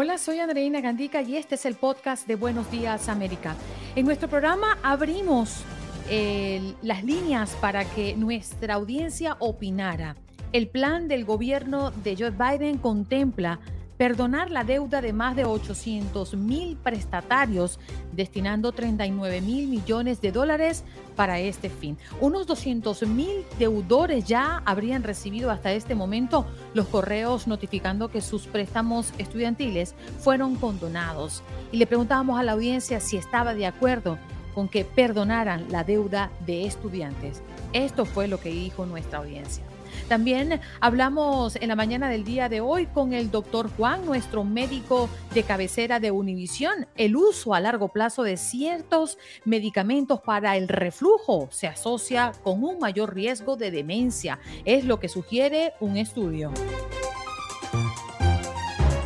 Hola, soy Andreina Gandica y este es el podcast de Buenos Días América. En nuestro programa abrimos las líneas para que nuestra audiencia opinara. El plan del gobierno de Joe Biden contempla perdonar la deuda de más de 800 mil prestatarios, destinando 39 mil millones de dólares para este fin. Unos 200 mil deudores ya habrían recibido hasta este momento los correos notificando que sus préstamos estudiantiles fueron condonados. Y le preguntábamos a la audiencia si estaba de acuerdo con que perdonaran la deuda de estudiantes. Esto fue lo que dijo nuestra audiencia. También hablamos en la mañana del día de hoy con el doctor Juan, nuestro médico de cabecera de Univisión. El uso a largo plazo de ciertos medicamentos para el reflujo se asocia con un mayor riesgo de demencia. Es lo que sugiere un estudio.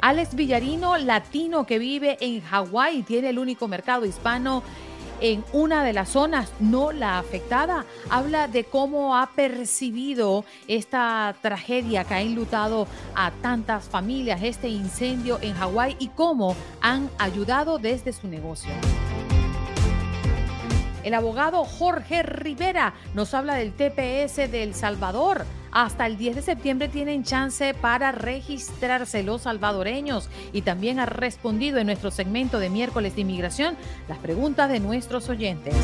Alex Villarino, latino que vive en Hawái, tiene el único mercado hispano en una de las zonas, no la afectada. Habla de cómo ha percibido esta tragedia que ha enlutado a tantas familias, este incendio en Hawái y cómo han ayudado desde su negocio. El abogado Jorge Rivera nos habla del TPS de El Salvador. Hasta el 10 de septiembre tienen chance para registrarse los salvadoreños y también ha respondido en nuestro segmento de miércoles de inmigración las preguntas de nuestros oyentes.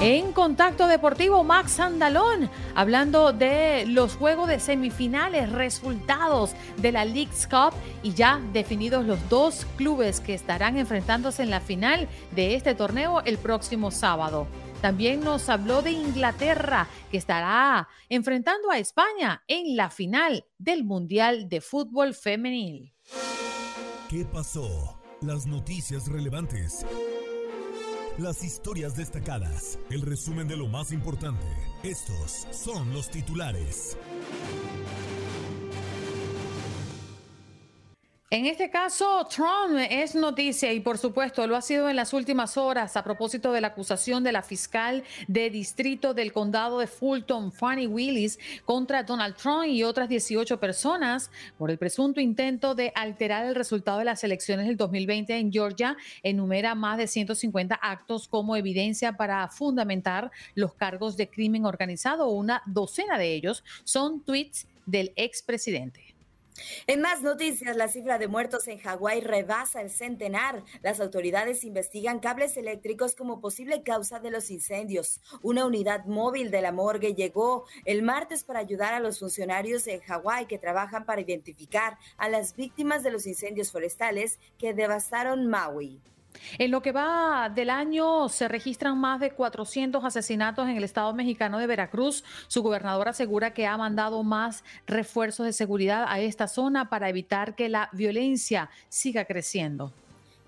En Contacto Deportivo, Max Andalón, hablando de los juegos de semifinales, resultados de la League's Cup y ya definidos los dos clubes que estarán enfrentándose en la final de este torneo el próximo sábado. También nos habló de Inglaterra, que estará enfrentando a España en la final del Mundial de Fútbol Femenil. ¿Qué pasó? Las noticias relevantes las historias destacadas, el resumen de lo más importante. Estos son los titulares. En este caso, Trump es noticia y por supuesto lo ha sido en las últimas horas a propósito de la acusación de la fiscal de distrito del condado de Fulton, Fanny Willis, contra Donald Trump y otras 18 personas por el presunto intento de alterar el resultado de las elecciones del 2020 en Georgia. Enumera más de 150 actos como evidencia para fundamentar los cargos de crimen organizado. Una docena de ellos son tweets del expresidente. En más noticias, la cifra de muertos en Hawái rebasa el centenar. Las autoridades investigan cables eléctricos como posible causa de los incendios. Una unidad móvil de la morgue llegó el martes para ayudar a los funcionarios de Hawái que trabajan para identificar a las víctimas de los incendios forestales que devastaron Maui. En lo que va del año se registran más de 400 asesinatos en el estado mexicano de Veracruz. Su gobernador asegura que ha mandado más refuerzos de seguridad a esta zona para evitar que la violencia siga creciendo.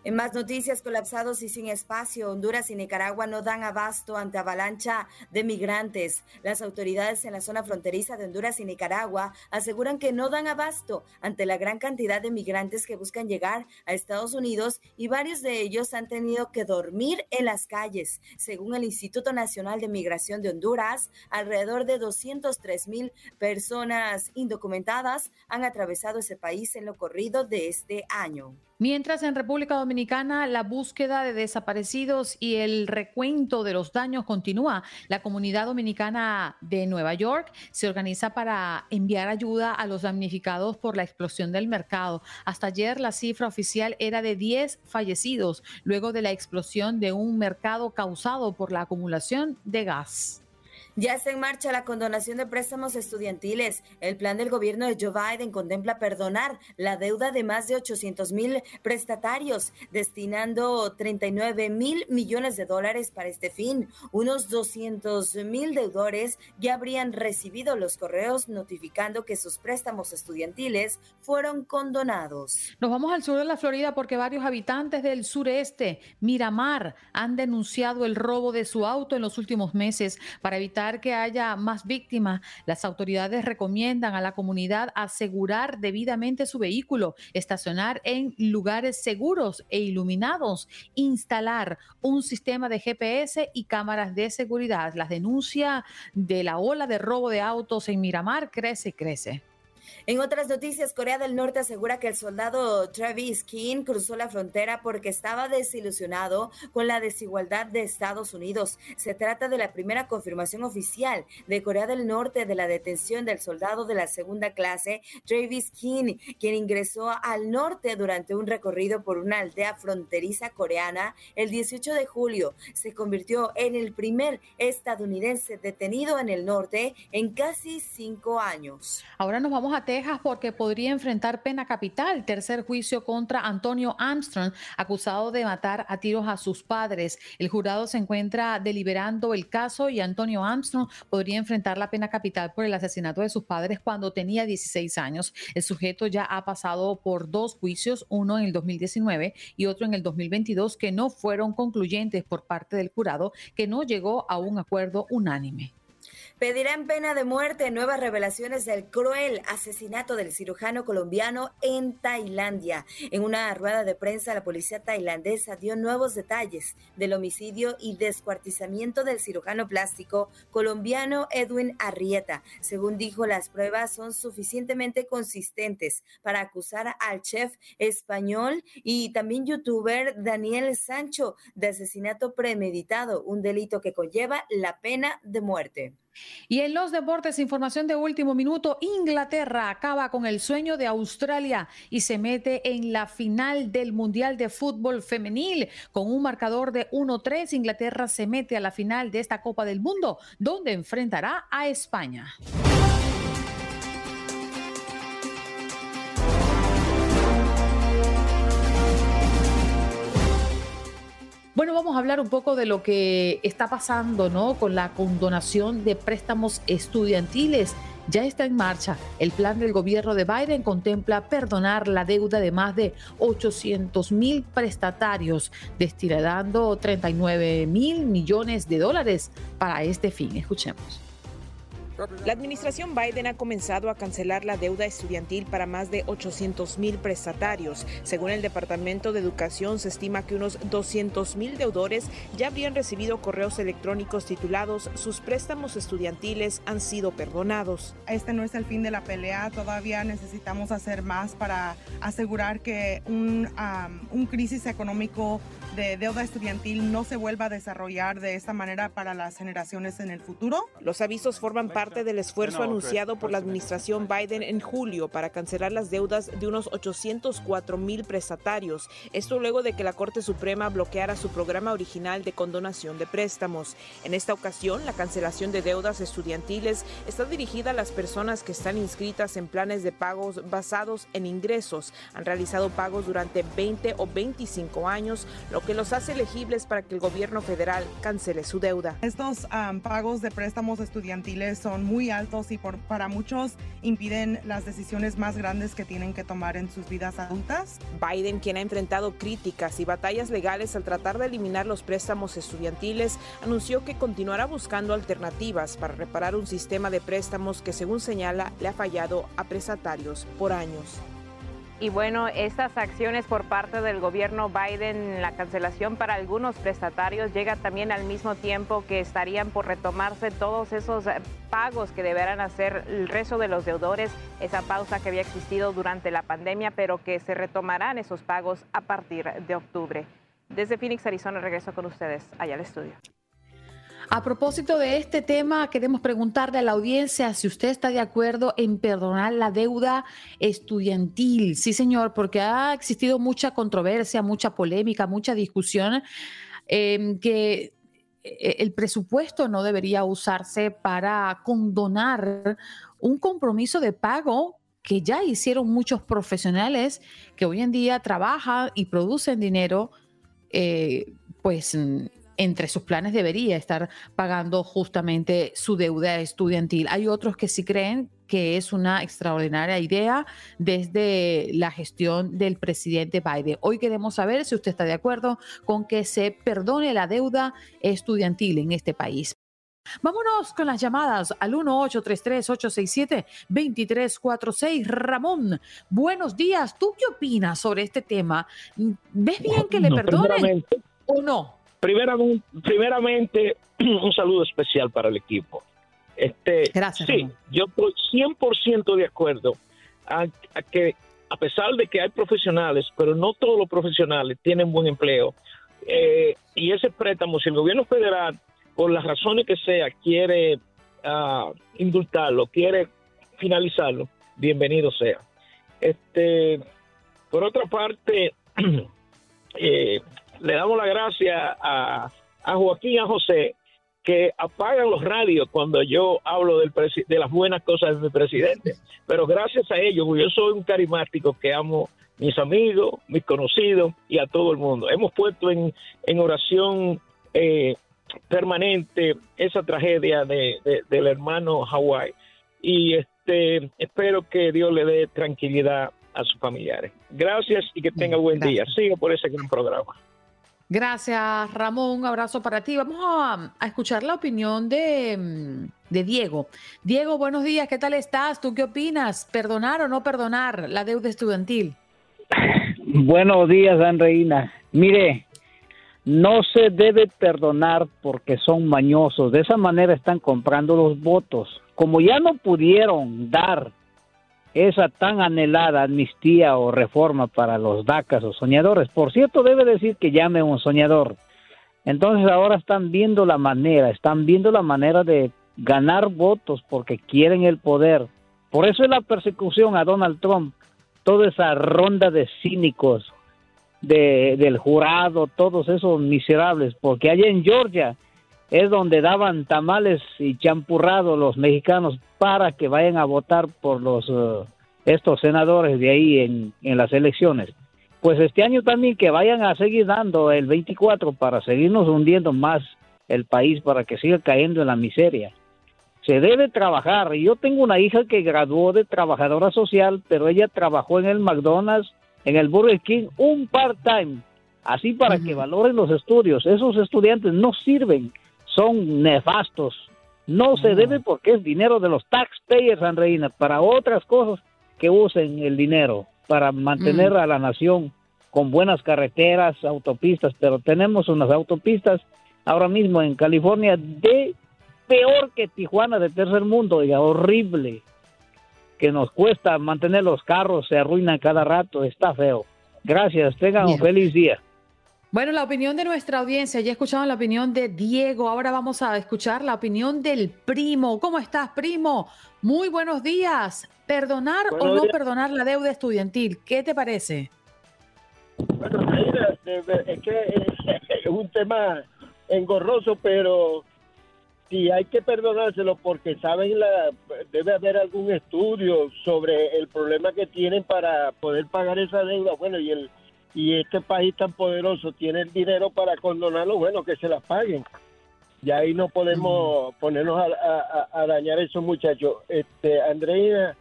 En más noticias, colapsados y sin espacio, Honduras y Nicaragua no dan abasto ante avalancha de migrantes. Las autoridades en la zona fronteriza de Honduras y Nicaragua aseguran que no dan abasto ante la gran cantidad de migrantes que buscan llegar a Estados Unidos y varios de ellos han tenido que dormir en las calles. Según el Instituto Nacional de Migración de Honduras, alrededor de 203 mil personas indocumentadas han atravesado ese país en lo corrido de este año. Mientras en República Dominicana la búsqueda de desaparecidos y el recuento de los daños continúa, la comunidad dominicana de Nueva York se organiza para enviar ayuda a los damnificados por la explosión del mercado. Hasta ayer la cifra oficial era de 10 fallecidos luego de la explosión de un mercado causado por la acumulación de gas. Ya está en marcha la condonación de préstamos estudiantiles. El plan del gobierno de Joe Biden contempla perdonar la deuda de más de 800 mil prestatarios, destinando 39 mil millones de dólares para este fin. Unos 200 mil deudores ya habrían recibido los correos notificando que sus préstamos estudiantiles fueron condonados. Nos vamos al sur de la Florida porque varios habitantes del sureste, Miramar, han denunciado el robo de su auto en los últimos meses para evitar que haya más víctimas, las autoridades recomiendan a la comunidad asegurar debidamente su vehículo, estacionar en lugares seguros e iluminados, instalar un sistema de GPS y cámaras de seguridad. La denuncia de la ola de robo de autos en Miramar crece y crece. En otras noticias, Corea del Norte asegura que el soldado Travis King cruzó la frontera porque estaba desilusionado con la desigualdad de Estados Unidos. Se trata de la primera confirmación oficial de Corea del Norte de la detención del soldado de la segunda clase, Travis King, quien ingresó al norte durante un recorrido por una aldea fronteriza coreana el 18 de julio. Se convirtió en el primer estadounidense detenido en el norte en casi cinco años. Ahora nos vamos a Texas porque podría enfrentar pena capital. Tercer juicio contra Antonio Armstrong, acusado de matar a tiros a sus padres. El jurado se encuentra deliberando el caso y Antonio Armstrong podría enfrentar la pena capital por el asesinato de sus padres cuando tenía 16 años. El sujeto ya ha pasado por dos juicios, uno en el 2019 y otro en el 2022, que no fueron concluyentes por parte del jurado, que no llegó a un acuerdo unánime. Pedirán pena de muerte nuevas revelaciones del cruel asesinato del cirujano colombiano en Tailandia. En una rueda de prensa, la policía tailandesa dio nuevos detalles del homicidio y descuartizamiento del cirujano plástico colombiano Edwin Arrieta. Según dijo, las pruebas son suficientemente consistentes para acusar al chef español y también youtuber Daniel Sancho de asesinato premeditado, un delito que conlleva la pena de muerte. Y en los deportes, información de último minuto, Inglaterra acaba con el sueño de Australia y se mete en la final del Mundial de Fútbol Femenil con un marcador de 1-3. Inglaterra se mete a la final de esta Copa del Mundo, donde enfrentará a España. Bueno, vamos a hablar un poco de lo que está pasando, ¿no? Con la condonación de préstamos estudiantiles. Ya está en marcha. El plan del gobierno de Biden contempla perdonar la deuda de más de 800 mil prestatarios, destinando 39 mil millones de dólares para este fin. Escuchemos. La administración Biden ha comenzado a cancelar la deuda estudiantil para más de 800 mil prestatarios. Según el Departamento de Educación, se estima que unos 200 mil deudores ya habrían recibido correos electrónicos titulados Sus préstamos estudiantiles han sido perdonados. Este no es el fin de la pelea, todavía necesitamos hacer más para asegurar que un, un crisis económico de deuda estudiantil no se vuelva a desarrollar de esta manera para las generaciones en el futuro. Los avisos forman parte del esfuerzo anunciado por la administración Biden en julio para cancelar las deudas de unos 804 mil prestatarios. Esto luego de que la Corte Suprema bloqueara su programa original de condonación de préstamos. En esta ocasión, la cancelación de deudas estudiantiles está dirigida a las personas que están inscritas en planes de pagos basados en ingresos, han realizado pagos durante 20 o 25 años, lo que los hace elegibles para que el gobierno federal cancele su deuda. Estos pagos de préstamos estudiantiles son muy altos y por, para muchos impiden las decisiones más grandes que tienen que tomar en sus vidas adultas. Biden, quien ha enfrentado críticas y batallas legales al tratar de eliminar los préstamos estudiantiles, anunció que continuará buscando alternativas para reparar un sistema de préstamos que, según señala, le ha fallado a prestatarios por años. Y bueno, estas acciones por parte del gobierno Biden, la cancelación para algunos prestatarios, llega también al mismo tiempo que estarían por retomarse todos esos eh, pagos que deberán hacer el resto de los deudores, esa pausa que había existido durante la pandemia, pero que se retomarán esos pagos a partir de octubre. Desde Phoenix, Arizona, regreso con ustedes allá al estudio. A propósito de este tema, queremos preguntarle a la audiencia si usted está de acuerdo en perdonar la deuda estudiantil. Sí, señor, porque ha existido mucha controversia, mucha polémica, mucha discusión, em, que eh, el presupuesto no debería usarse para condonar un compromiso de pago que ya hicieron muchos profesionales que hoy en día trabajan y producen dinero, eh, pues entre sus planes debería estar pagando justamente su deuda estudiantil. Hay otros que sí creen que es una extraordinaria idea desde la gestión del presidente Biden. Hoy queremos saber si usted está de acuerdo con que se perdone la deuda estudiantil en este país. Vámonos con las llamadas al 1-833-867-2346. Ramón, buenos días. ¿Tú qué opinas sobre este tema? ¿Ves bien que le perdonen o no? Primeramente, primeramente, un saludo especial para el equipo. Este, Gracias. Sí, yo estoy 100% de acuerdo a, que, a pesar de que hay profesionales, pero no todos los profesionales tienen buen empleo, eh, y ese préstamo, si el gobierno federal, por las razones que sea, quiere uh, indultarlo, quiere finalizarlo, bienvenido sea. Este, por otra parte, eh, le damos la gracia a, Joaquín y a José que apagan los radios cuando yo hablo del de las buenas cosas de mi presidente. Pero gracias a ellos, yo soy un carismático que amo mis amigos, mis conocidos y a todo el mundo. Hemos puesto en, oración eh, permanente esa tragedia de, del hermano Hawái y este espero que Dios le dé tranquilidad a sus familiares. Gracias y que tenga buen día. Siga por ese gran programa. Gracias, Ramón. Un abrazo para ti. Vamos a, escuchar la opinión de, mm, de, Diego. Diego, buenos días. ¿Qué tal estás? ¿Tú qué opinas? ¿Perdonar o no perdonar la deuda estudiantil? Buenos días, Andreina. Mire, no se debe perdonar porque son mañosos. De esa manera están comprando los votos. Como ya no pudieron dar esa tan anhelada amnistía o reforma para los DACAS o soñadores. Por cierto, debe decir que llame un soñador. Entonces ahora están viendo la manera, están viendo la manera de ganar votos porque quieren el poder. Por eso es la persecución a Donald Trump, toda esa ronda de cínicos de, del jurado, todos esos miserables, porque allá en Georgia es donde daban tamales y champurrados los mexicanos para que vayan a votar por los uh, estos senadores de ahí en, en las elecciones. Pues este año también que vayan a seguir dando el 24 para seguirnos hundiendo más el país, para que siga cayendo en la miseria. Se debe trabajar. Yo tengo una hija que graduó de trabajadora social, pero ella trabajó en el McDonald's, en el Burger King, un part-time, así para que valoren los estudios. Esos estudiantes no sirven son nefastos. No se debe porque es dinero de los taxpayers, Andreina, para otras cosas que usen el dinero, para mantener mm. a la nación con buenas carreteras, autopistas, pero tenemos unas autopistas ahora mismo en California de peor que Tijuana de tercer mundo, y horrible, que nos cuesta mantener los carros, se arruinan cada rato, está feo. Gracias, tengan un feliz día. Bueno, la opinión de nuestra audiencia, ya escuchado la opinión de Diego, ahora vamos a escuchar la opinión del primo. ¿Cómo estás, primo? Muy buenos días. ¿Perdonar o no perdonar la deuda estudiantil? ¿Qué te parece? Bueno, es que es un tema engorroso, pero si hay que perdonárselo porque saben la debe haber algún estudio sobre el problema que tienen para poder pagar esa deuda. Bueno, y el y este país tan poderoso tiene el dinero para condonarlo, bueno, que se las paguen. Y ahí no podemos ponernos a, dañar a esos muchachos. Este, Andreina,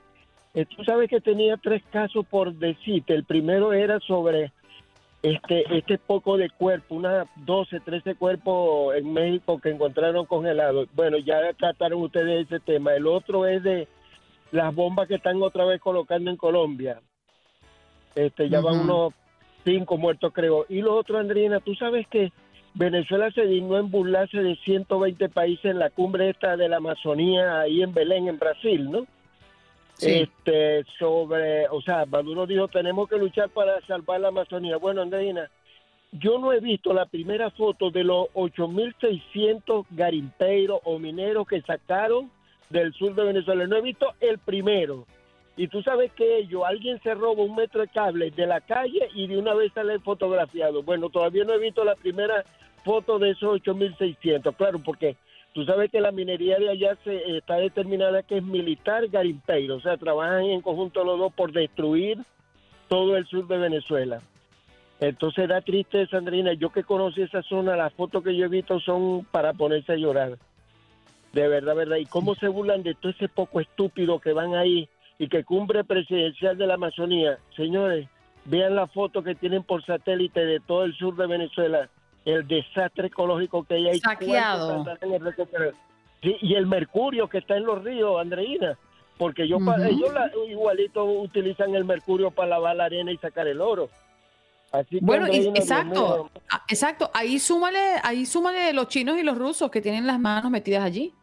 eh, tú sabes que tenía tres casos por decirte. El primero era sobre este, este poco de cuerpo, unas 12, 13 cuerpos en México que encontraron congelados. Bueno, ya trataron ustedes ese tema. El otro es de las bombas que están otra vez colocando en Colombia Este, ya van unos cinco muertos, creo. Y lo otro, Andrina, tú sabes que Venezuela se dignó en burlarse de 120 países en la cumbre esta de la Amazonía ahí en Belén, en Brasil, ¿no? Este, sobre, o sea, Maduro dijo, tenemos que luchar para salvar la Amazonía. Bueno, Andreina, yo no he visto la primera foto de los 8.600 garimpeiros o mineros que sacaron del sur de Venezuela. No he visto el primero. Y tú sabes que ellos, alguien se roba un metro de cable de la calle y de una vez sale fotografiado. Bueno, todavía no he visto la primera foto de esos 8.600, claro, porque tú sabes que la minería de allá se está determinada que es militar garimpeiro, o sea, trabajan en conjunto los dos por destruir todo el sur de Venezuela. Entonces da triste, Sandrina, yo que conocí esa zona, las fotos que yo he visto son para ponerse a llorar. De verdad, verdad. ¿Y cómo se burlan de todo ese poco estúpido que van ahí y que cumbre presidencial de la Amazonía? Señores, vean la foto que tienen por satélite de todo el sur de Venezuela, el desastre ecológico que hay ahí. Saqueado. y el mercurio que está en los ríos, Andreina, porque ellos, ellos igualito utilizan el mercurio para lavar la arena y sacar el oro. Así bueno, exacto, ah, exacto. Ahí súmale, ahí súmale los chinos y los rusos que tienen las manos metidas allí.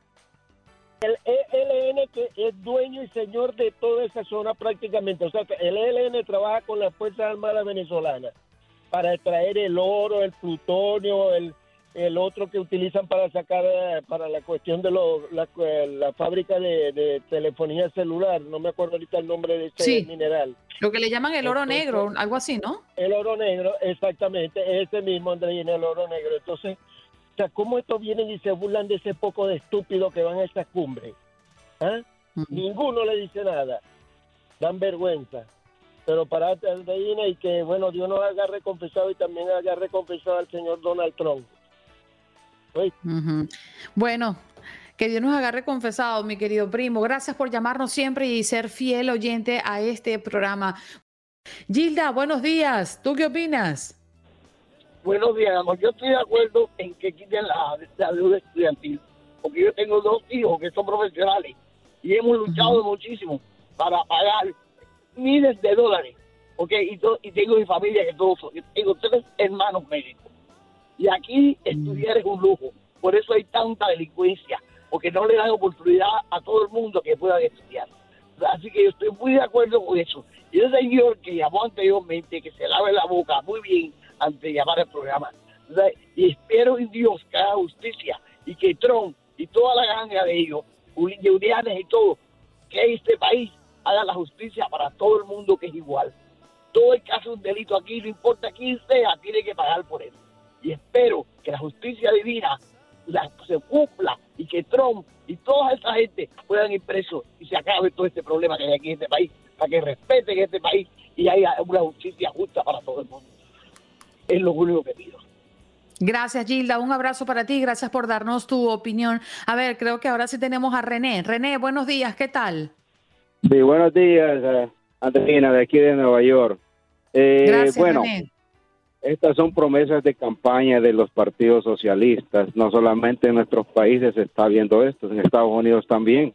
El ELN que es dueño y señor de toda esa zona prácticamente. O sea, el ELN trabaja con las Fuerzas Armadas venezolanas para extraer el oro, el plutonio, el, el otro que utilizan para sacar, eh, para la cuestión de la, fábrica de, telefonía celular. No me acuerdo ahorita el nombre de ese mineral. Lo que le llaman el oro negro, algo así, ¿no? El oro negro, exactamente, ese mismo, Andreina, el oro negro. Entonces, sea, ¿cómo estos vienen y se burlan de ese poco de estúpidos que van a esta cumbre? ¿Ah? Ninguno le dice nada. Dan vergüenza. Pero para Andreina y que, bueno, Dios nos haga recompensado y también haga recompensado al señor Donald Trump. Bueno, que Dios nos agarre confesado, mi querido primo. Gracias por llamarnos siempre y ser fiel oyente a este programa. Gilda, buenos días. ¿Tú qué opinas? Buenos días, amor. Yo estoy de acuerdo en que quiten la, deuda estudiantil, porque yo tengo dos hijos que son profesionales y hemos luchado muchísimo para pagar miles de dólares, ¿ok? Y, y tengo mi familia que todos, tengo tres hermanos médicos. Y aquí estudiar es un lujo, por eso hay tanta delincuencia, porque no le dan oportunidad a todo el mundo que pueda estudiar. Así que yo estoy muy de acuerdo con eso. Y ese señor que llamó anteriormente, que se lave la boca muy bien antes de llamar al programa. Y espero en Dios que haga justicia y que Trump y toda la ganga de ellos, Unianes y todo, que este país haga la justicia para todo el mundo que es igual. Todo el que hace un delito aquí, no importa quién sea, tiene que pagar por eso. Y espero que la justicia divina se cumpla y que Trump y toda esa gente puedan ir presos y se acabe todo este problema que hay aquí en este país, para que respeten este país y haya una justicia justa para todo el mundo. Es lo único que pido. Gracias, Gilda. Un abrazo para ti. Gracias por darnos tu opinión. A ver, creo que ahora sí tenemos a René. René, buenos días. ¿Qué tal? Sí, buenos días, eh, Andrina, de aquí de Nueva York. Eh, Gracias, bueno, René. Estas son promesas de campaña de los partidos socialistas. No solamente en nuestros países se está viendo esto, en Estados Unidos también.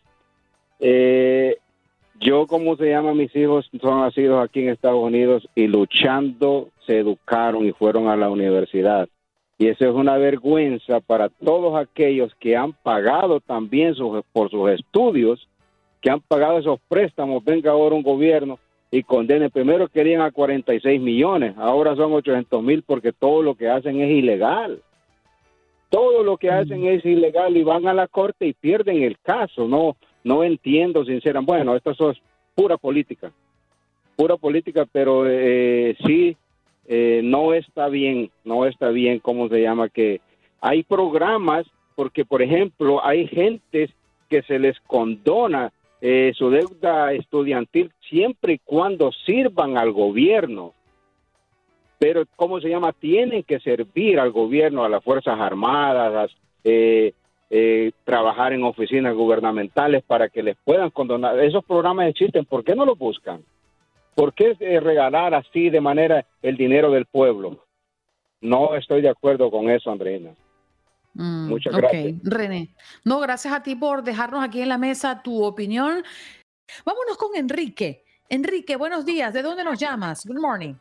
Eh, yo, como se llama, mis hijos son nacidos aquí en Estados Unidos y luchando se educaron y fueron a la universidad. Y eso es una vergüenza para todos aquellos que han pagado también por sus estudios, que han pagado esos préstamos. Venga ahora un gobierno y condene. Primero querían a 46 millones, ahora son 800 mil porque todo lo que hacen es ilegal. Todo lo que hacen mm. es ilegal y van a la corte y pierden el caso. No, no entiendo sinceramente. Bueno, esto es pura política, pura política, pero eh, sí, eh, no está bien, no está bien, ¿cómo se llama? Que hay programas, porque por ejemplo, hay gentes que se les condona eh, su deuda estudiantil siempre y cuando sirvan al gobierno. Pero, ¿cómo se llama? Tienen que servir al gobierno, a las Fuerzas Armadas, eh, eh, trabajar en oficinas gubernamentales para que les puedan condonar. Esos programas existen, ¿por qué no los buscan? ¿Por qué regalar así de manera el dinero del pueblo? No estoy de acuerdo con eso, Andreina. Mm, Muchas gracias. René. No, gracias a ti por dejarnos aquí en la mesa tu opinión. Vámonos con Enrique. Enrique, buenos días. ¿De dónde nos llamas? Good morning.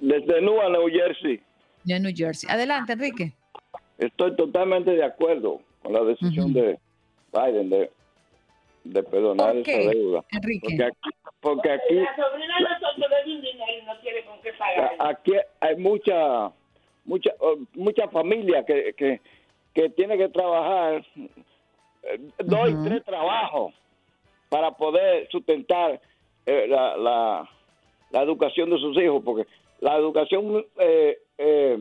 Desde Newark, New Jersey. De New Jersey. Adelante, Enrique. Estoy totalmente de acuerdo con la decisión de Biden de, de perdonar esa deuda. Enrique. Porque aquí, porque aquí, aquí hay mucha mucha mucha familia que, que, que tiene que trabajar eh, dos y tres trabajos para poder sustentar eh, la, la, la, educación de sus hijos, porque la educación eh, eh,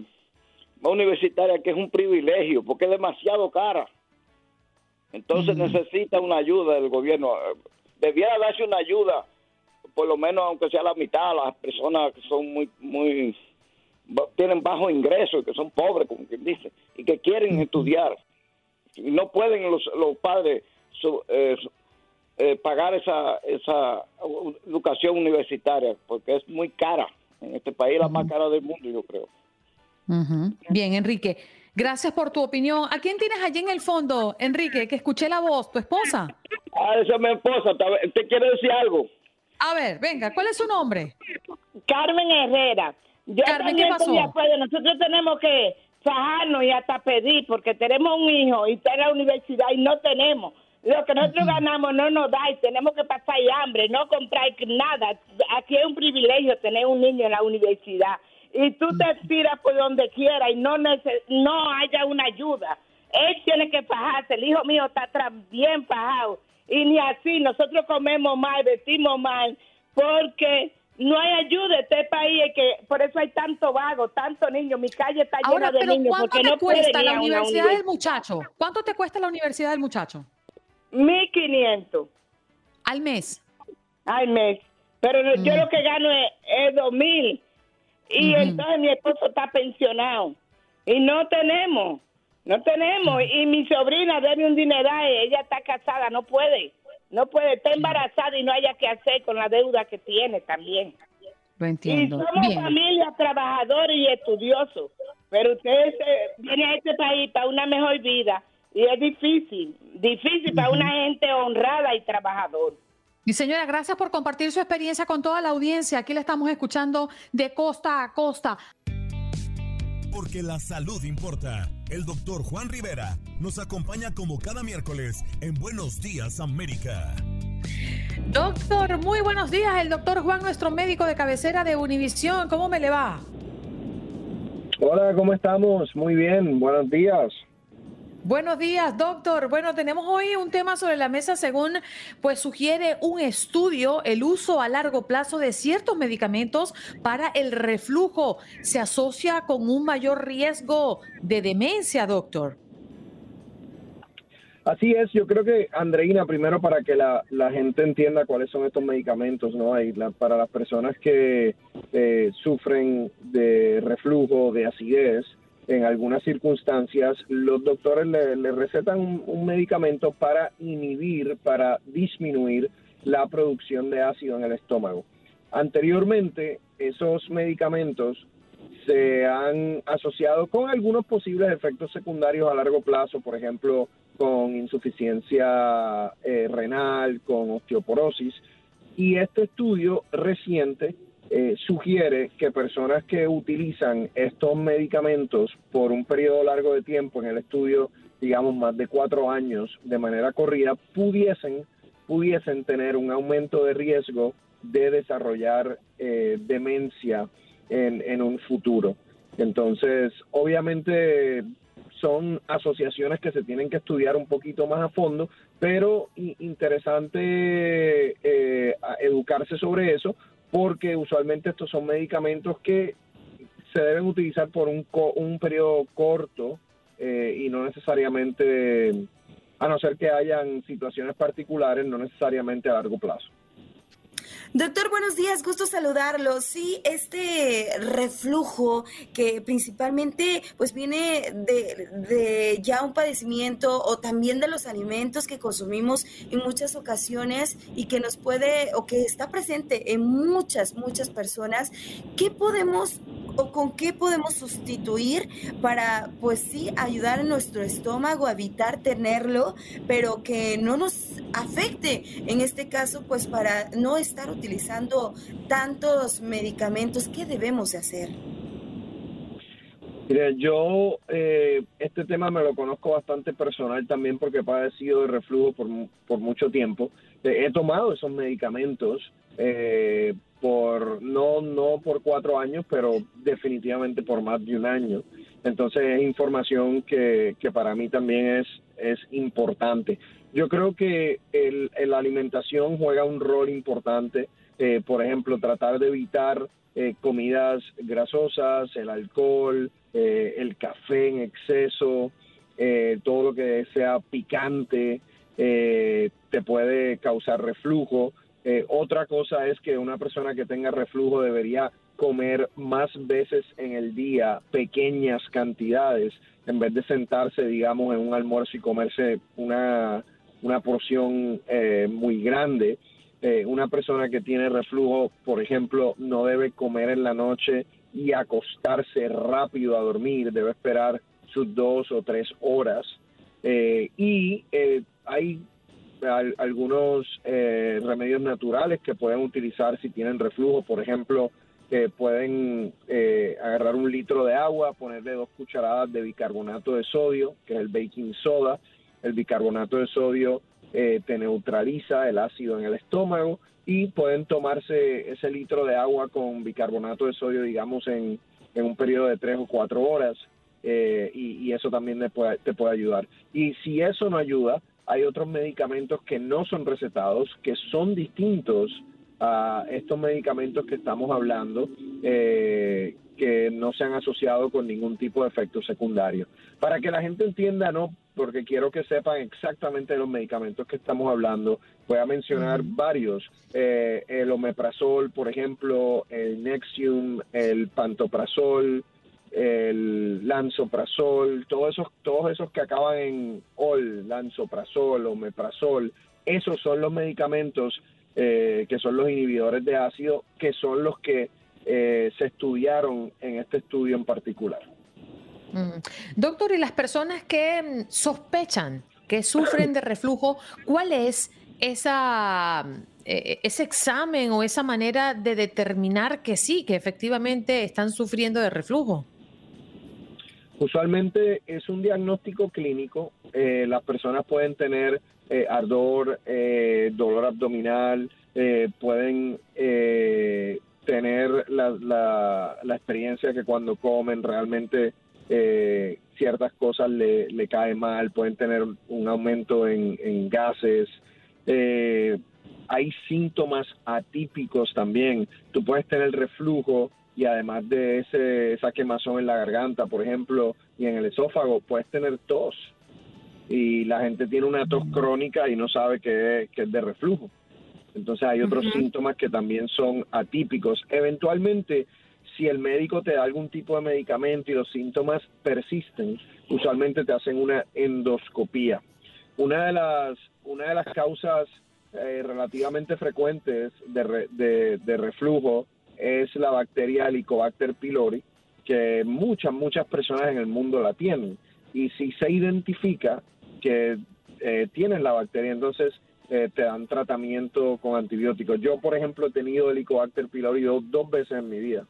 universitaria que es un privilegio, porque es demasiado cara. Entonces necesita una ayuda del gobierno. Debiera darse una ayuda, por lo menos aunque sea la mitad, a las personas que son muy, muy, tienen bajo ingreso, que son pobres, como quien dice, y que quieren estudiar. Y no pueden los, los padres eh, eh, pagar esa, esa educación universitaria, porque es muy cara. En este país la más cara del mundo, yo creo. Bien, Enrique. Gracias por tu opinión. ¿A quién tienes allí en el fondo, Enrique? Que escuché la voz, tu esposa. Ah, esa es mi esposa. ¿Te quiere decir algo? A ver, venga, ¿cuál es su nombre? Carmen Herrera. Yo Carmen, ¿qué pasó? Nosotros tenemos que fajarnos y hasta pedir porque tenemos un hijo y está en la universidad y no tenemos. Lo que nosotros ganamos no nos da y tenemos que pasar hambre, no comprar nada. Aquí es un privilegio tener un niño en la universidad y tú te tiras por donde quiera y no, no haya una ayuda. Él tiene que fajarse. El hijo mío está bien fajado y ni así nosotros comemos mal, vestimos mal porque no hay ayuda. Este país es que por eso hay tanto vago, tanto niño. Mi calle está llena de niños ¿cuánto te no cuesta la universidad del muchacho? ¿Cuánto te cuesta la universidad del muchacho? 1500 al mes. Al mes. Pero yo Mm. lo que gano es, es 2000. Y entonces mi esposo está pensionado. Y no tenemos. No tenemos. Y mi sobrina debe un dineral. Ella está casada. No puede. No puede. Está embarazada y no haya que hacer con la deuda que tiene también. Lo Y entiendo. somos Bien. familia trabajadores y estudiosos. Pero ustedes eh, vienen a este país para una mejor vida. Y es difícil. Difícil para una gente honrada y trabajador. Mi señora, gracias por compartir su experiencia con toda la audiencia. Aquí la estamos escuchando de costa a costa. Porque la salud importa. El doctor Juan Rivera nos acompaña como cada miércoles en Buenos Días América. Doctor, muy buenos días. El doctor Juan, nuestro médico de cabecera de Univisión. ¿Cómo me le va? Hola, ¿cómo estamos? Muy bien, buenos días. Buenos días, doctor. Bueno, tenemos hoy un tema sobre la mesa según pues sugiere un estudio, el uso a largo plazo de ciertos medicamentos para el reflujo se asocia con un mayor riesgo de demencia, doctor. Así es, yo creo que, Andreina, primero para que la, la gente entienda cuáles son estos medicamentos, ¿no? Y la- para las personas que eh, sufren de reflujo, de acidez, en algunas circunstancias, los doctores le, recetan un, un medicamento para inhibir, para disminuir la producción de ácido en el estómago. Anteriormente, esos medicamentos se han asociado con algunos posibles efectos secundarios a largo plazo, por ejemplo, con insuficiencia eh, renal, con osteoporosis. Y este estudio reciente eh, sugiere que personas que utilizan estos medicamentos por un periodo largo de tiempo, en el estudio, digamos, más de cuatro años de manera corrida, pudiesen, pudiesen tener un aumento de riesgo de desarrollar eh, demencia en, en un futuro. Entonces, obviamente son asociaciones que se tienen que estudiar un poquito más a fondo, pero interesante eh, educarse sobre eso porque usualmente estos son medicamentos que se deben utilizar por un, co- un periodo corto eh, y no necesariamente, a no ser que hayan situaciones particulares, no necesariamente a largo plazo. Doctor, buenos días, gusto saludarlo. Sí, este reflujo que principalmente pues viene de, de ya un padecimiento o también de los alimentos que consumimos en muchas ocasiones y que nos puede o que está presente en muchas, muchas personas. ¿Qué podemos o con qué podemos sustituir para pues sí ayudar a nuestro estómago a evitar tenerlo, pero que no nos afecte en este caso pues para no estar utilizando tantos medicamentos? ¿Qué debemos de hacer? Mire, yo eh, este tema me lo conozco bastante personal también porque he padecido de reflujo por, por mucho tiempo. he tomado esos medicamentos eh, por no no por cuatro años, pero definitivamente por más de un año. Entonces es información que, que para mí también es, es importante. Yo creo que la alimentación juega un rol importante. Eh, por ejemplo, tratar de evitar eh, comidas grasosas, el alcohol, eh, el café en exceso, todo lo que sea picante, te puede causar reflujo. otra cosa es que una persona que tenga reflujo debería comer más veces en el día pequeñas cantidades en vez de sentarse, digamos, en un almuerzo y comerse una, una porción muy grande. Eh, una persona que tiene reflujo, por ejemplo, no debe comer en la noche y acostarse rápido a dormir, debe esperar sus dos o tres horas. Eh, y eh, hay algunos remedios naturales que pueden utilizar si tienen reflujo, por ejemplo, pueden agarrar un litro de agua, ponerle dos cucharadas de bicarbonato de sodio, que es el baking soda. El bicarbonato de sodio eh, te neutraliza el ácido en el estómago y pueden tomarse ese litro de agua con bicarbonato de sodio, digamos, en, un periodo de tres o cuatro horas eh, y, eso también te puede, te puede ayudar. Y si eso no ayuda, hay otros medicamentos que no son recetados, que son distintos a estos medicamentos que estamos hablando, eh, que no se han asociado con ningún tipo de efecto secundario. Para que la gente entienda, no, porque quiero que sepan exactamente los medicamentos que estamos hablando. Voy a mencionar varios. Eh, el omeprazol, por ejemplo, el Nexium, el pantoprazol, el lanzoprazol, todos esos, todos esos que acaban en ol, lanzoprazol, omeprazol, esos son los medicamentos eh, que son los inhibidores de ácido, que son los que eh, se estudiaron en este estudio en particular. Mm. Doctor, y las personas que mm, sospechan que sufren de reflujo, ¿cuál es esa, eh, ese examen o esa manera de determinar que sí, que efectivamente están sufriendo de reflujo? Usualmente es un diagnóstico clínico. Eh, las personas pueden tener eh, ardor, dolor abdominal, pueden tener la, la, la, experiencia que cuando comen realmente eh, ciertas cosas le, le cae mal, pueden tener un aumento en, gases. Eh, hay síntomas atípicos también. Tú puedes tener reflujo y además de ese, esa quemazón en la garganta, por ejemplo, y en el esófago, puedes tener tos. Y la gente tiene una tos crónica y no sabe que, es de reflujo. Entonces hay otros síntomas que también son atípicos. Eventualmente si el médico te da algún tipo de medicamento y los síntomas persisten, usualmente te hacen una endoscopía. Una de las, una de las causas eh, relativamente frecuentes de, de, reflujo es la bacteria Helicobacter pylori, que muchas, muchas personas en el mundo la tienen. Y si se identifica que eh, tienen la bacteria, entonces eh, te dan tratamiento con antibióticos. Yo, por ejemplo, he tenido Helicobacter pylori dos veces en mi vida.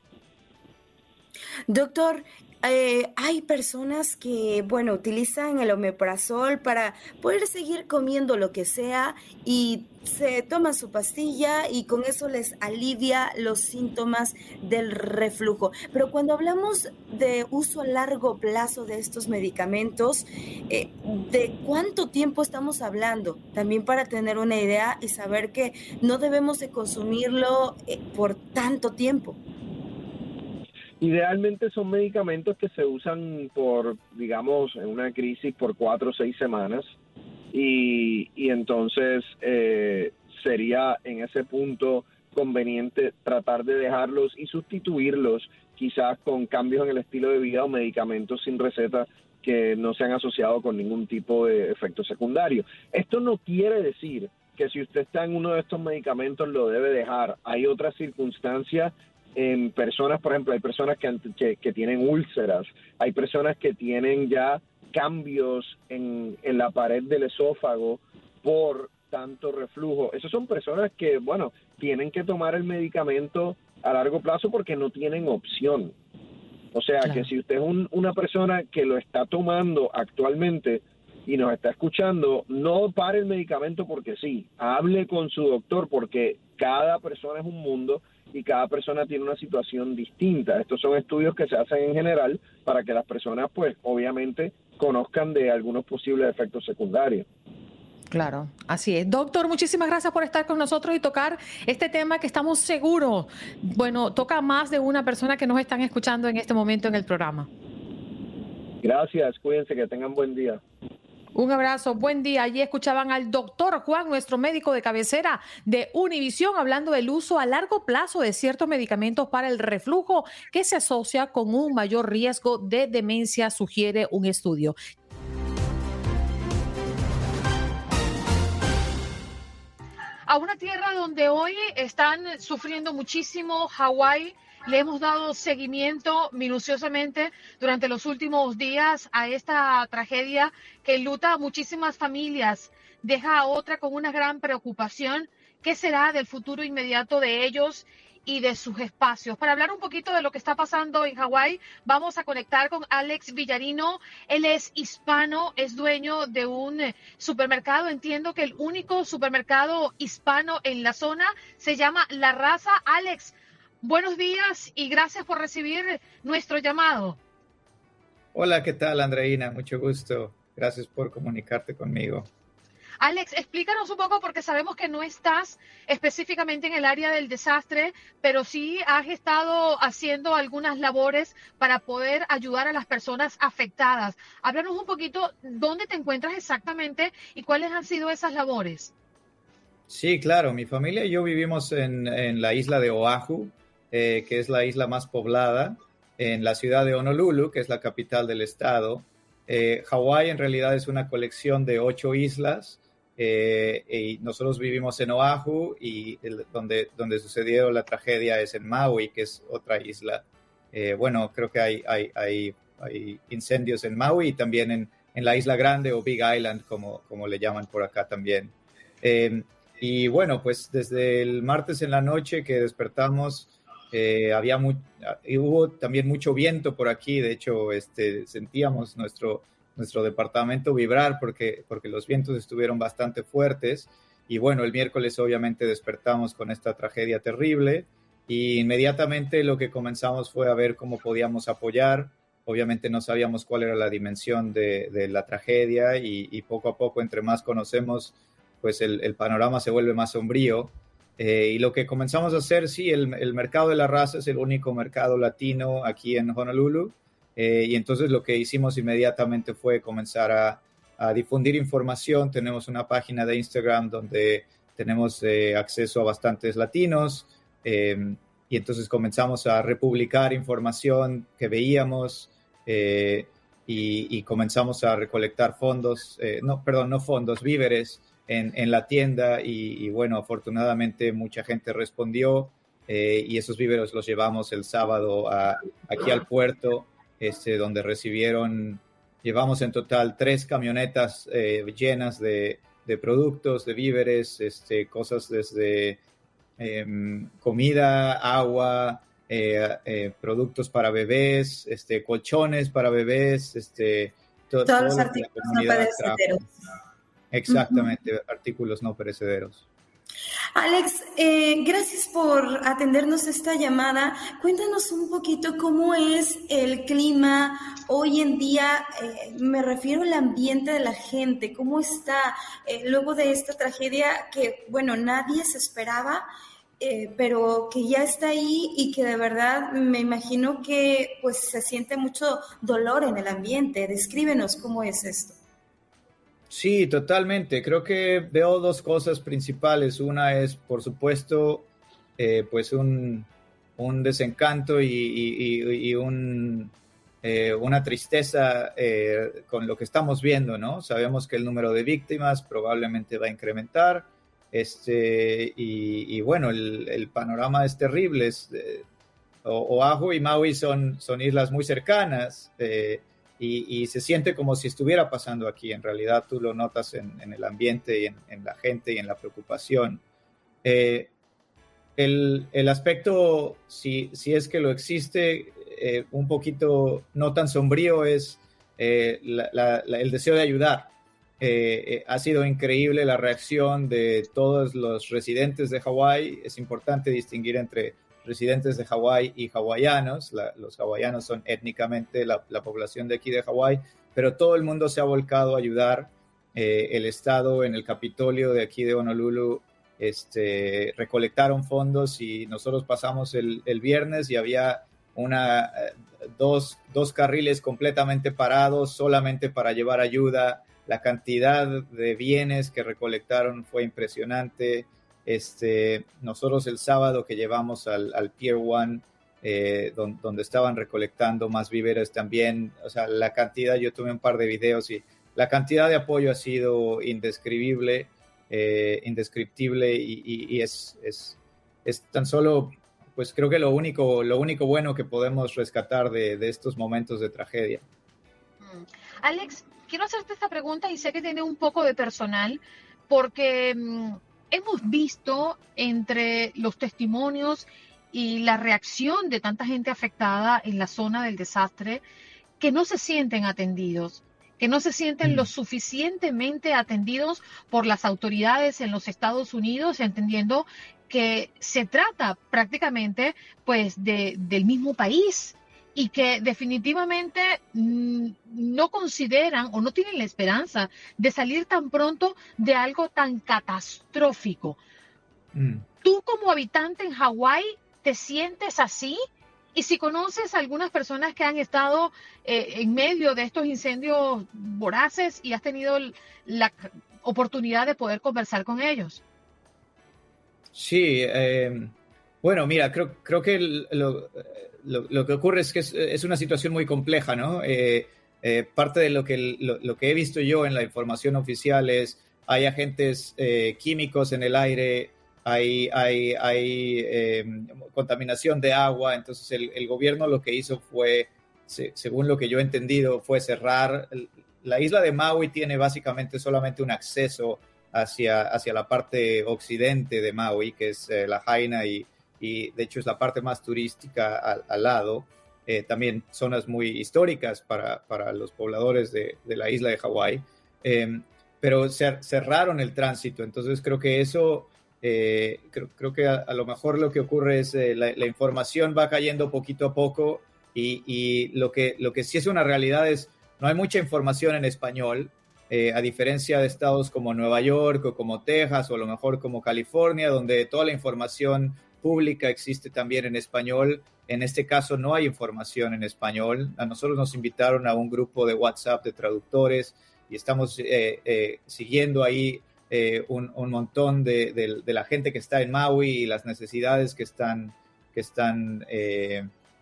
Doctor, eh, hay personas que, bueno, utilizan el omeprazol para poder seguir comiendo lo que sea y se toman su pastilla y con eso les alivia los síntomas del reflujo. Pero cuando hablamos de uso a largo plazo de estos medicamentos, eh, ¿de cuánto tiempo estamos hablando? También para tener una idea y saber que no debemos de consumirlo eh, por tanto tiempo. Idealmente son medicamentos que se usan por, digamos, en una crisis por cuatro o seis semanas y, y entonces eh, sería en ese punto conveniente tratar de dejarlos y sustituirlos quizás con cambios en el estilo de vida o medicamentos sin receta que no se han asociado con ningún tipo de efecto secundario. Esto no quiere decir que si usted está en uno de estos medicamentos lo debe dejar. Hay otras circunstancias en personas, por ejemplo, hay personas que, que, tienen úlceras, hay personas que tienen ya cambios en, en la pared del esófago por tanto reflujo. Esas son personas que, bueno, tienen que tomar el medicamento a largo plazo porque no tienen opción. O sea que si usted es una persona que lo está tomando actualmente y nos está escuchando, no pare el medicamento porque sí, hable con su doctor porque cada persona es un mundo y cada persona tiene una situación distinta. Estos son estudios que se hacen en general para que las personas, pues, obviamente conozcan de algunos posibles efectos secundarios. Claro, así es. Doctor, muchísimas gracias por estar con nosotros y tocar este tema que estamos seguros, bueno, toca más de una persona que nos están escuchando en este momento en el programa. Gracias, cuídense, que tengan buen día. Un abrazo, buen día. Allí escuchaban al doctor Juan, nuestro médico de cabecera de Univisión, hablando del uso a largo plazo de ciertos medicamentos para el reflujo que se asocia con un mayor riesgo de demencia, sugiere un estudio. a una tierra donde hoy están sufriendo muchísimo, Hawái. Le hemos dado seguimiento minuciosamente durante los últimos días a esta tragedia que luta a muchísimas familias, deja a otra con una gran preocupación. ¿Qué será del futuro inmediato de ellos y de sus espacios. Para hablar un poquito de lo que está pasando en Hawái, vamos a conectar con Alex Villarino. Él es hispano, es dueño de un supermercado. Entiendo que el único supermercado hispano en la zona se llama La Raza. Alex, buenos días y gracias por recibir nuestro llamado. Hola, ¿qué tal, Andreina? Mucho gusto. Gracias por comunicarte conmigo. Alex, explícanos un poco porque sabemos que no estás específicamente en el área del desastre, pero sí has estado haciendo algunas labores para poder ayudar a las personas afectadas. Háblanos un poquito dónde te encuentras exactamente y cuáles han sido esas labores. Sí, claro. Mi familia y yo vivimos en, la isla de Oahu, eh, que es la isla más poblada, en la ciudad de Honolulu, que es la capital del estado. Eh, Hawái en realidad es una colección de ocho islas eh, y nosotros vivimos en Oahu y donde, donde sucedió la tragedia es en Maui, que es otra isla. Eh, bueno, creo que hay, hay, hay, incendios en Maui y también en, en, la isla grande o Big Island, como, como le llaman por acá también. Y bueno, pues desde el martes en la noche que despertamos, había hubo también mucho viento por aquí, de hecho este, sentíamos nuestro, nuestro departamento vibrar porque, porque los vientos estuvieron bastante fuertes. Y bueno, el miércoles obviamente despertamos con esta tragedia terrible y inmediatamente lo que comenzamos fue a ver cómo podíamos apoyar. Obviamente no sabíamos cuál era la dimensión de, la tragedia y, poco a poco, entre más conocemos, pues el, panorama se vuelve más sombrío. Eh, y lo que comenzamos a hacer, sí, el, el mercado de la raza es el único mercado latino aquí en Honolulu. Eh, y entonces lo que hicimos inmediatamente fue comenzar a, difundir información. Tenemos una página de Instagram donde tenemos eh, acceso a bastantes latinos. Em, y entonces comenzamos a republicar información que veíamos eh, y, comenzamos a recolectar fondos, no, perdón, no fondos, víveres en, la tienda y, bueno, afortunadamente mucha gente respondió y esos víveres los llevamos el sábado aquí al puerto este, donde recibieron, llevamos en total tres camionetas eh, llenas de, productos, de víveres, este, cosas desde em, comida, agua, eh, eh, productos para bebés, este, colchones para bebés, este, todos los artículos no Exactamente, artículos no perecederos. Alex, eh, gracias por atendernos esta llamada. Cuéntanos un poquito cómo es el clima hoy en día. Eh, me refiero al ambiente de la gente, cómo está eh, luego de esta tragedia que, bueno, nadie se esperaba. pero que ya está ahí y que de verdad me imagino que pues se siente mucho dolor en el ambiente. Descríbenos cómo es esto. Sí, totalmente. Creo que veo dos cosas principales. Una es, por supuesto, eh, pues un, desencanto y, un, eh, una tristeza eh, con lo que estamos viendo, ¿no? Sabemos que el número de víctimas probablemente va a incrementar. Este, y, bueno, el, panorama es terrible. Oahu y Maui son, son islas muy cercanas y, se siente como si estuviera pasando aquí. En realidad tú lo notas en, el ambiente y en, la gente y en la preocupación. Eh, el, aspecto, si, si, es que lo existe, eh, un poquito no tan sombrío es eh, el deseo de ayudar. ha sido increíble la reacción de todos los residentes de Hawái. Es importante distinguir entre residentes de Hawái y hawaianos. los hawaianos son étnicamente la, población de aquí de Hawái, pero todo el mundo se ha volcado a ayudar. Eh, el Estado en el Capitolio de aquí de Honolulu este, recolectaron fondos y nosotros pasamos el, viernes y había una, eh, dos, dos carriles completamente parados solamente para llevar ayuda. La cantidad de bienes que recolectaron fue impresionante. Este, nosotros el sábado que llevamos al, Pier One, eh, donde, estaban recolectando más víveres también, o sea, la cantidad, yo tuve un par de videos y la cantidad de apoyo ha sido indescribible, eh, indescriptible y, es, es, es, tan solo, pues creo que lo único, lo único bueno que podemos rescatar de, de estos momentos de tragedia. Mm. Alex, quiero hacerte esta pregunta y sé que tiene un poco de personal, porque mm, hemos visto entre los testimonios y la reacción de tanta gente afectada en la zona del desastre que no se sienten atendidos, que no se sienten lo mm. suficientemente atendidos por las autoridades en los Estados Unidos, entendiendo que se trata prácticamente pues de, del mismo país y que definitivamente mm, no consideran o no tienen la esperanza de salir tan pronto de algo tan catastrófico. Mm. ¿Tú como habitante en Hawái te sientes así? Y si conoces a algunas personas que han estado eh, en medio de estos incendios voraces y has tenido la oportunidad de poder conversar con ellos. Sí, eh, bueno, mira, creo, creo que lo, lo, que ocurre es que es, una situación muy compleja, ¿no? Eh, eh, parte de lo que, lo, que he visto yo en la información oficial es hay agentes eh, químicos en el aire, hay, hay, hay em, contaminación de agua, entonces el, gobierno lo que hizo fue, según lo que yo he entendido, fue cerrar. La isla de Maui tiene básicamente solamente un acceso hacia, hacia la parte occidente de Maui, que es la Jaina y, y de hecho es la parte más turística al, lado. Eh, también zonas muy históricas para, para los pobladores de, de, la isla de Hawái, em, pero cerraron el tránsito, entonces creo que eso, eh, creo, creo, que a, lo mejor lo que ocurre es eh, la, la, información va cayendo poquito a poco y, y, lo, que, lo que sí es una realidad es, no hay mucha información en español, a diferencia de estados como Nueva York o como Texas o a lo mejor como California, donde toda la información pública existe también en español. En este caso no hay información en español. A nosotros nos invitaron a un grupo de WhatsApp de traductores y estamos eh, eh, siguiendo ahí eh, un, montón de, la gente que está en Maui y las necesidades que están, que están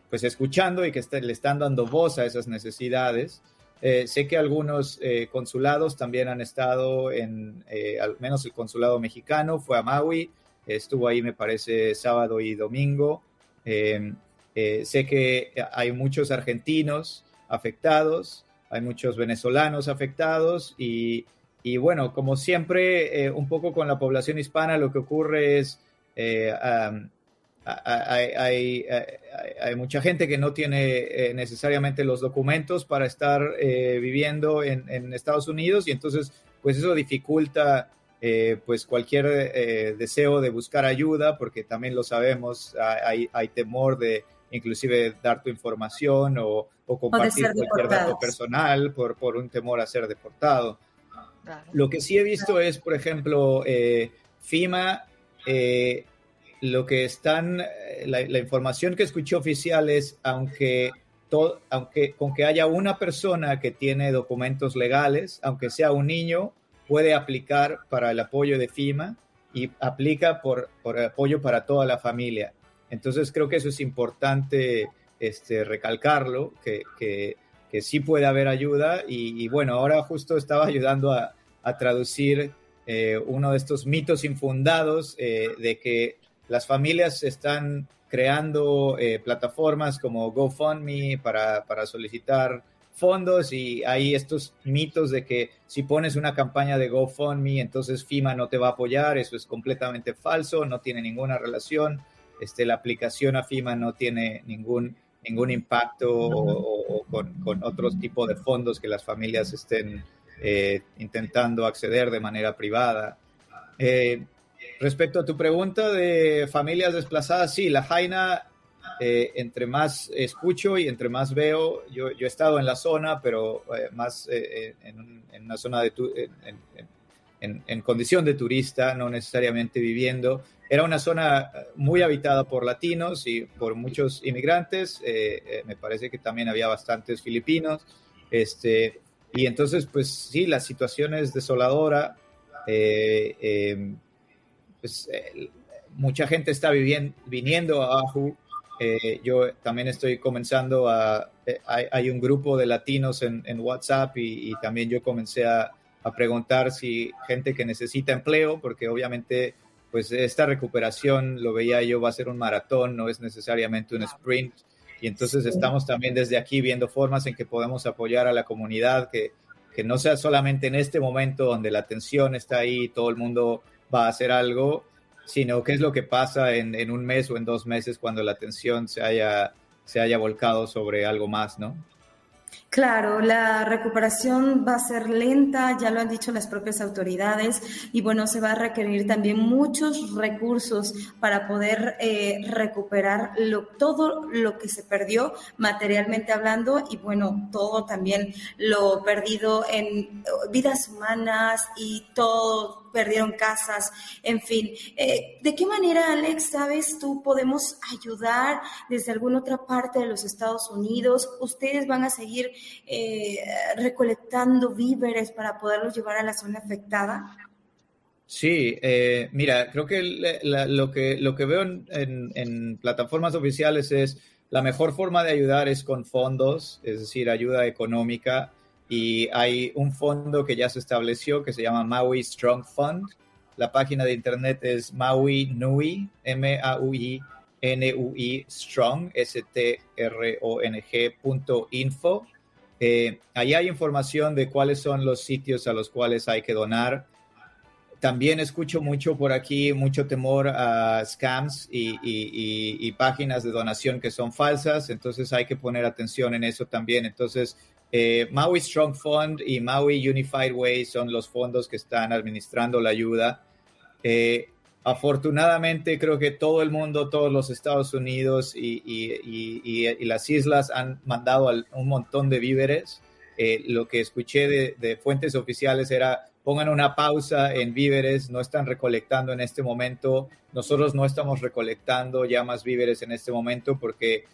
pues escuchando y que le están dando voz a esas necesidades. sé que algunos consulados también han estado en, al menos el consulado mexicano fue a Maui, estuvo ahí me parece sábado y domingo. Eh, eh, sé que hay muchos argentinos afectados, hay muchos venezolanos afectados y, bueno, como siempre, eh, un poco con la población hispana lo que ocurre es... hay, mucha gente que no tiene necesariamente los documentos para estar viviendo en, en, Estados Unidos y entonces pues eso dificulta eh, pues cualquier eh, deseo de buscar ayuda, porque también lo sabemos, hay, hay temor de inclusive dar tu información o, compartir cualquier dato personal por, por un temor a ser deportado. Lo que sí he visto es, por ejemplo, eh, FIMA, lo que están, la, la, información que escuché oficial es, aunque, todo, aunque con que haya una persona que tiene documentos legales, aunque sea un niño, puede aplicar para el apoyo de FIMA y aplica por, por apoyo para toda la familia. Entonces creo que eso es importante este, recalcarlo, que, que, que sí puede haber ayuda y, bueno, ahora justo estaba ayudando a, a traducir eh, uno de estos mitos infundados eh, de que las familias están creando eh, plataformas como GoFundMe para, para solicitar fondos y hay estos mitos de que si pones una campaña de GoFundMe, entonces FIMA no te va a apoyar, eso es completamente falso, no tiene ninguna relación, este, la aplicación a FIMA no tiene ningún, ningún impacto o, con, con, otro tipo de fondos que las familias estén eh, intentando acceder de manera privada. Eh, respecto a tu pregunta de familias desplazadas, sí, la Jaina eh, entre más escucho y entre más veo, yo, yo he estado en la zona, pero eh, más eh, en, en, una zona de en, en, condición de turista, no necesariamente viviendo. Era una zona muy habitada por latinos y por muchos inmigrantes. me parece que también había bastantes filipinos. Este, y entonces, pues sí, la situación es desoladora. pues, mucha gente está viviendo, viniendo a Ahu eh, yo también estoy comenzando a, eh, hay, un grupo de latinos en, WhatsApp y, también yo comencé a, preguntar si gente que necesita empleo, porque obviamente pues esta recuperación, lo veía yo, va a ser un maratón, no es necesariamente un sprint. Y entonces estamos también desde aquí viendo formas en que podemos apoyar a la comunidad, que, que no sea solamente en este momento donde la tensión está ahí, todo el mundo va a hacer algo, sino qué es lo que pasa en, en, un mes o en dos meses cuando la atención se haya, se haya volcado sobre algo más, ¿no? Claro, la recuperación va a ser lenta, ya lo han dicho las propias autoridades, y bueno, se va a requerir también muchos recursos para poder eh, recuperar todo lo que se perdió materialmente hablando y bueno, todo también lo perdido en vidas humanas y todo perdieron casas, en fin. Eh, ¿De qué manera, Alex, sabes tú, podemos ayudar desde alguna otra parte de los Estados Unidos? ¿Ustedes van a seguir eh, recolectando víveres para poderlos llevar a la zona afectada? Sí, eh, mira, creo que lo que lo que veo en, en, plataformas oficiales es la mejor forma de ayudar es con fondos, es decir, ayuda económica y hay un fondo que ya se estableció que se llama Maui Strong Fund. La página de internet es Maui Nui, M-A-U-I, N-U-I Strong, S-T-R-O-N-G punto info. Eh, ahí hay información de cuáles son los sitios a los cuales hay que donar. También escucho mucho por aquí, mucho temor a scams y páginas de donación que son falsas, entonces hay que poner atención en eso también. Entonces, eh, Maui Strong Fund y Maui Unified Way son los fondos que están administrando la ayuda. Eh, afortunadamente, creo que todo el mundo, todos los Estados Unidos y, las islas han mandado un montón de víveres. Eh, lo que escuché de, fuentes oficiales era pongan una pausa en víveres, no están recolectando en este momento. Nosotros no estamos recolectando ya más víveres en este momento porque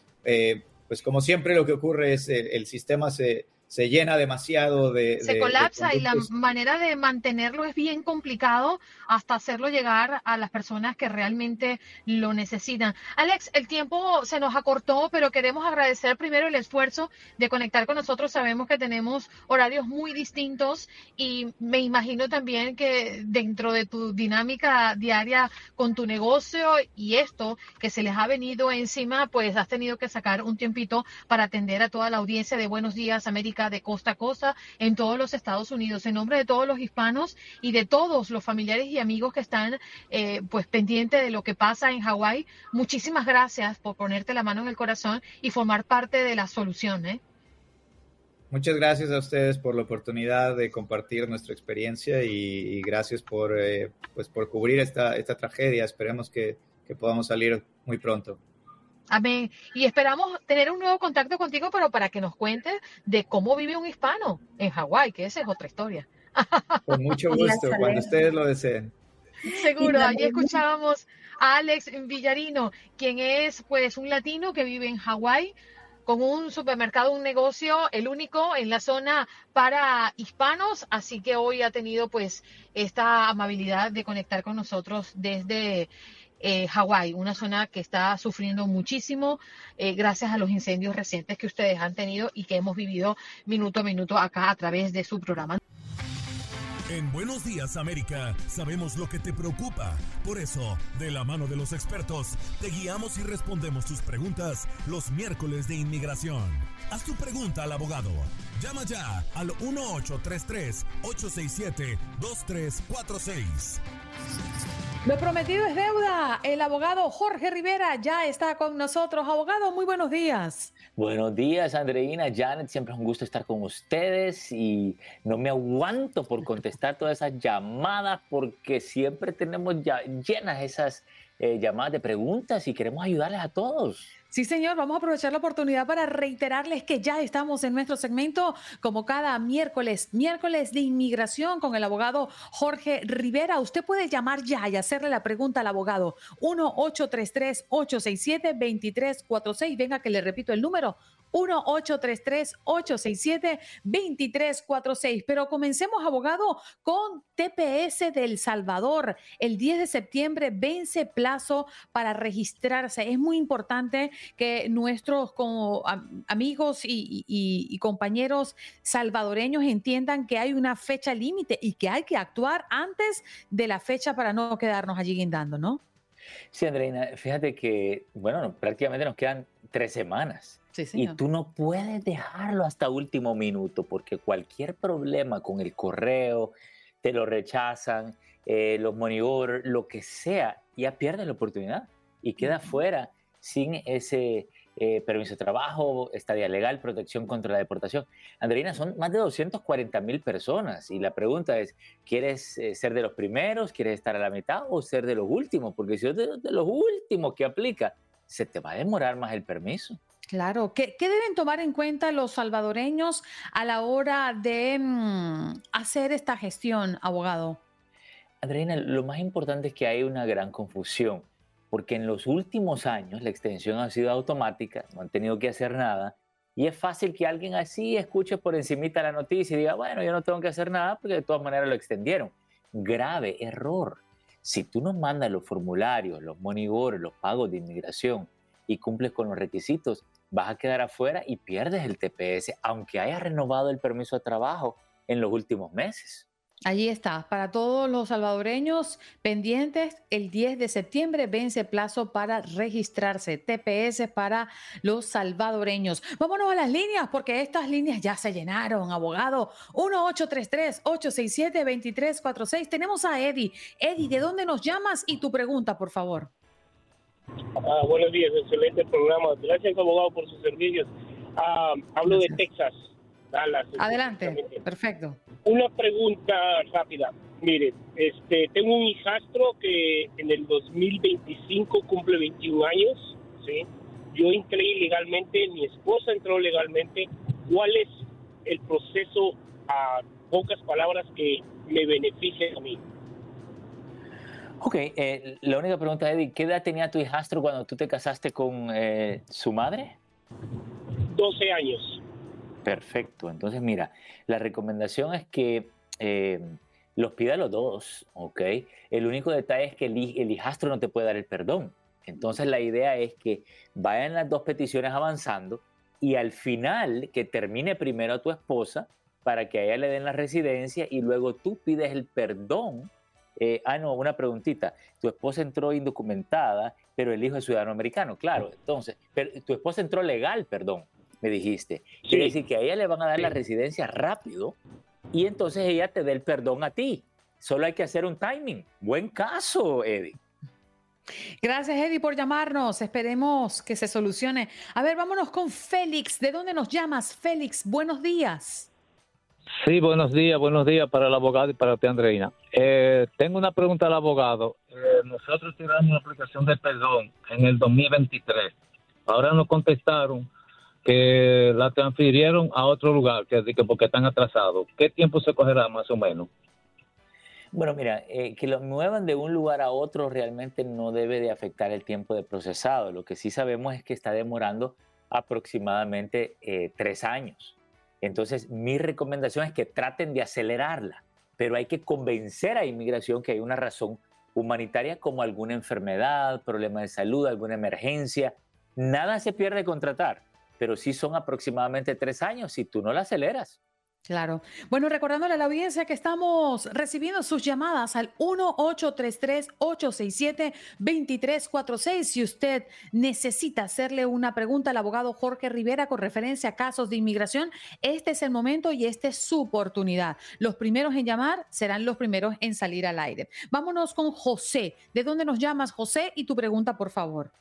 pues como siempre lo que ocurre es el, el sistema se, se llena demasiado de... Se colapsa y la manera de mantenerlo es bien complicado hasta hacerlo llegar a las personas que realmente lo necesitan. Alex, el tiempo se nos acortó, pero queremos agradecer primero el esfuerzo de conectar con nosotros. Sabemos que tenemos horarios muy distintos y me imagino también que dentro de tu dinámica diaria con tu negocio y esto que se les ha venido encima, pues has tenido que sacar un tiempito para atender a toda la audiencia de Buenos Días América de costa a costa en todos los Estados Unidos. En nombre de todos los hispanos y de todos los familiares y amigos que están eh, pues pendientes de lo que pasa en Hawái, muchísimas gracias por ponerte la mano en el corazón y formar parte de la solución. ¿eh? Muchas gracias a ustedes por la oportunidad de compartir nuestra experiencia y, gracias por, eh, pues por cubrir esta, esta tragedia. Esperemos que, que podamos salir muy pronto. Amén. Y esperamos tener un nuevo contacto contigo, pero para que nos cuentes de cómo vive un hispano en Hawái, que esa es otra historia. Con mucho gusto, cuando ustedes lo deseen. Seguro, allí escuchábamos a Alex Villarino, quien es pues un latino que vive en Hawái con un supermercado, un negocio, el único en la zona para hispanos, así que hoy ha tenido pues esta amabilidad de conectar con nosotros desde eh, Hawái, una zona que está sufriendo muchísimo eh, gracias a los incendios recientes que ustedes han tenido y que hemos vivido minuto a minuto acá a través de su programa. En Buenos Días América sabemos lo que te preocupa. Por eso, de la mano de los expertos, te guiamos y respondemos tus preguntas los miércoles de inmigración. Haz tu pregunta al abogado. Llama ya al 1833-867-2346. Lo prometido es deuda. El abogado Jorge Rivera ya está con nosotros. Abogado, muy buenos días. Buenos días, Andreina, Janet. Siempre es un gusto estar con ustedes y no me aguanto por contestar todas esas llamadas porque siempre tenemos ya llenas esas eh, llamadas de preguntas y queremos ayudarles a todos. Sí, señor, vamos a aprovechar la oportunidad para reiterarles que ya estamos en nuestro segmento como cada miércoles, miércoles de inmigración con el abogado Jorge Rivera. Usted puede llamar ya y hacerle la pregunta al abogado 1-833-867-2346. Venga que le repito el número 1-833-867-2346. Pero comencemos, abogado, con TPS del Salvador. El 10 de septiembre vence plazo para registrarse. Es muy importante que nuestros amigos y, compañeros salvadoreños entiendan que hay una fecha límite y que hay que actuar antes de la fecha para no quedarnos allí guindando, ¿no? Sí, Andreina, fíjate que, bueno, prácticamente nos quedan tres semanas. Y tú no puedes dejarlo hasta último minuto porque cualquier problema con el correo, te lo rechazan, eh, los money lo que sea, ya pierdes la oportunidad y queda fuera sin ese eh, permiso de trabajo, estadía legal, protección contra la deportación. Andreina, son más de 240 mil personas y la pregunta es, ¿quieres eh, ser de los primeros, quieres estar a la mitad o ser de los últimos? Porque si eres de, los últimos que aplica, se te va a demorar más el permiso. Claro, ¿Qué, deben tomar en cuenta los salvadoreños a la hora de mm, hacer esta gestión, abogado? Andreina, lo más importante es que hay una gran confusión porque en los últimos años la extensión ha sido automática, no han tenido que hacer nada, y es fácil que alguien así escuche por encimita la noticia y diga, bueno, yo no tengo que hacer nada porque de todas maneras lo extendieron. Grave error. Si tú nos mandas los formularios, los monitores, los pagos de inmigración y cumples con los requisitos, vas a quedar afuera y pierdes el TPS, aunque hayas renovado el permiso de trabajo en los últimos meses. Allí está, para todos los salvadoreños pendientes, el 10 de septiembre vence plazo para registrarse, TPS para los salvadoreños. Vámonos a las líneas porque estas líneas ya se llenaron, abogado. 1833-867-2346. Tenemos a Eddie. Eddie, ¿de dónde nos llamas? Y tu pregunta, por favor. Ah, buenos días, excelente programa. Gracias, abogado, por sus servicios. Ah, hablo de Texas. Adelante, perfecto. Una pregunta rápida. Mire, este, tengo un hijastro que en el 2025 cumple 21 años, ¿sí? Yo entré ilegalmente, mi esposa entró legalmente. ¿Cuál es el proceso, a pocas palabras, que me beneficia a mí? Ok, eh, la única pregunta, Eddie, ¿qué edad tenía tu hijastro cuando tú te casaste con eh, su madre? 12 años. Perfecto. Entonces, mira, la recomendación es que eh, los pida los dos, ¿ok? El único detalle es que el, hijastro no te puede dar el perdón. Entonces, la idea es que vayan las dos peticiones avanzando y al final que termine primero a tu esposa para que a ella le den la residencia y luego tú pides el perdón. Eh, ah, no, una preguntita. Tu esposa entró indocumentada, pero el hijo es ciudadano americano, claro. Entonces, pero tu esposa entró legal, perdón me dijiste. Quiere decir que a ella le van a dar la residencia rápido y entonces ella te dé el perdón a ti. Solo hay que hacer un timing. Buen caso, Eddie. Gracias, Eddie, por llamarnos. Esperemos que se solucione. A ver, vámonos con Félix. ¿De dónde nos llamas, Félix? Buenos días. Sí, buenos días, buenos días para el abogado y para ti, Andreina. Eh, tengo una pregunta al abogado. Eh, nosotros tiramos una aplicación de perdón en el 2023. Ahora nos contestaron que la transfirieron a otro lugar, que, que porque están atrasados. ¿Qué tiempo se cogerá más o menos? Bueno, mira, eh, que lo muevan de un lugar a otro realmente no debe de afectar el tiempo de procesado. Lo que sí sabemos es que está demorando aproximadamente eh, tres años. Entonces, mi recomendación es que traten de acelerarla, pero hay que convencer a inmigración que hay una razón humanitaria como alguna enfermedad, problema de salud, alguna emergencia. Nada se pierde contratar pero sí son aproximadamente tres años si tú no la aceleras. Claro. Bueno, recordándole a la audiencia que estamos recibiendo sus llamadas al 1-833-867-2346. Si usted necesita hacerle una pregunta al abogado Jorge Rivera con referencia a casos de inmigración, este es el momento y esta es su oportunidad. Los primeros en llamar serán los primeros en salir al aire. Vámonos con José. ¿De dónde nos llamas, José? Y tu pregunta, por favor.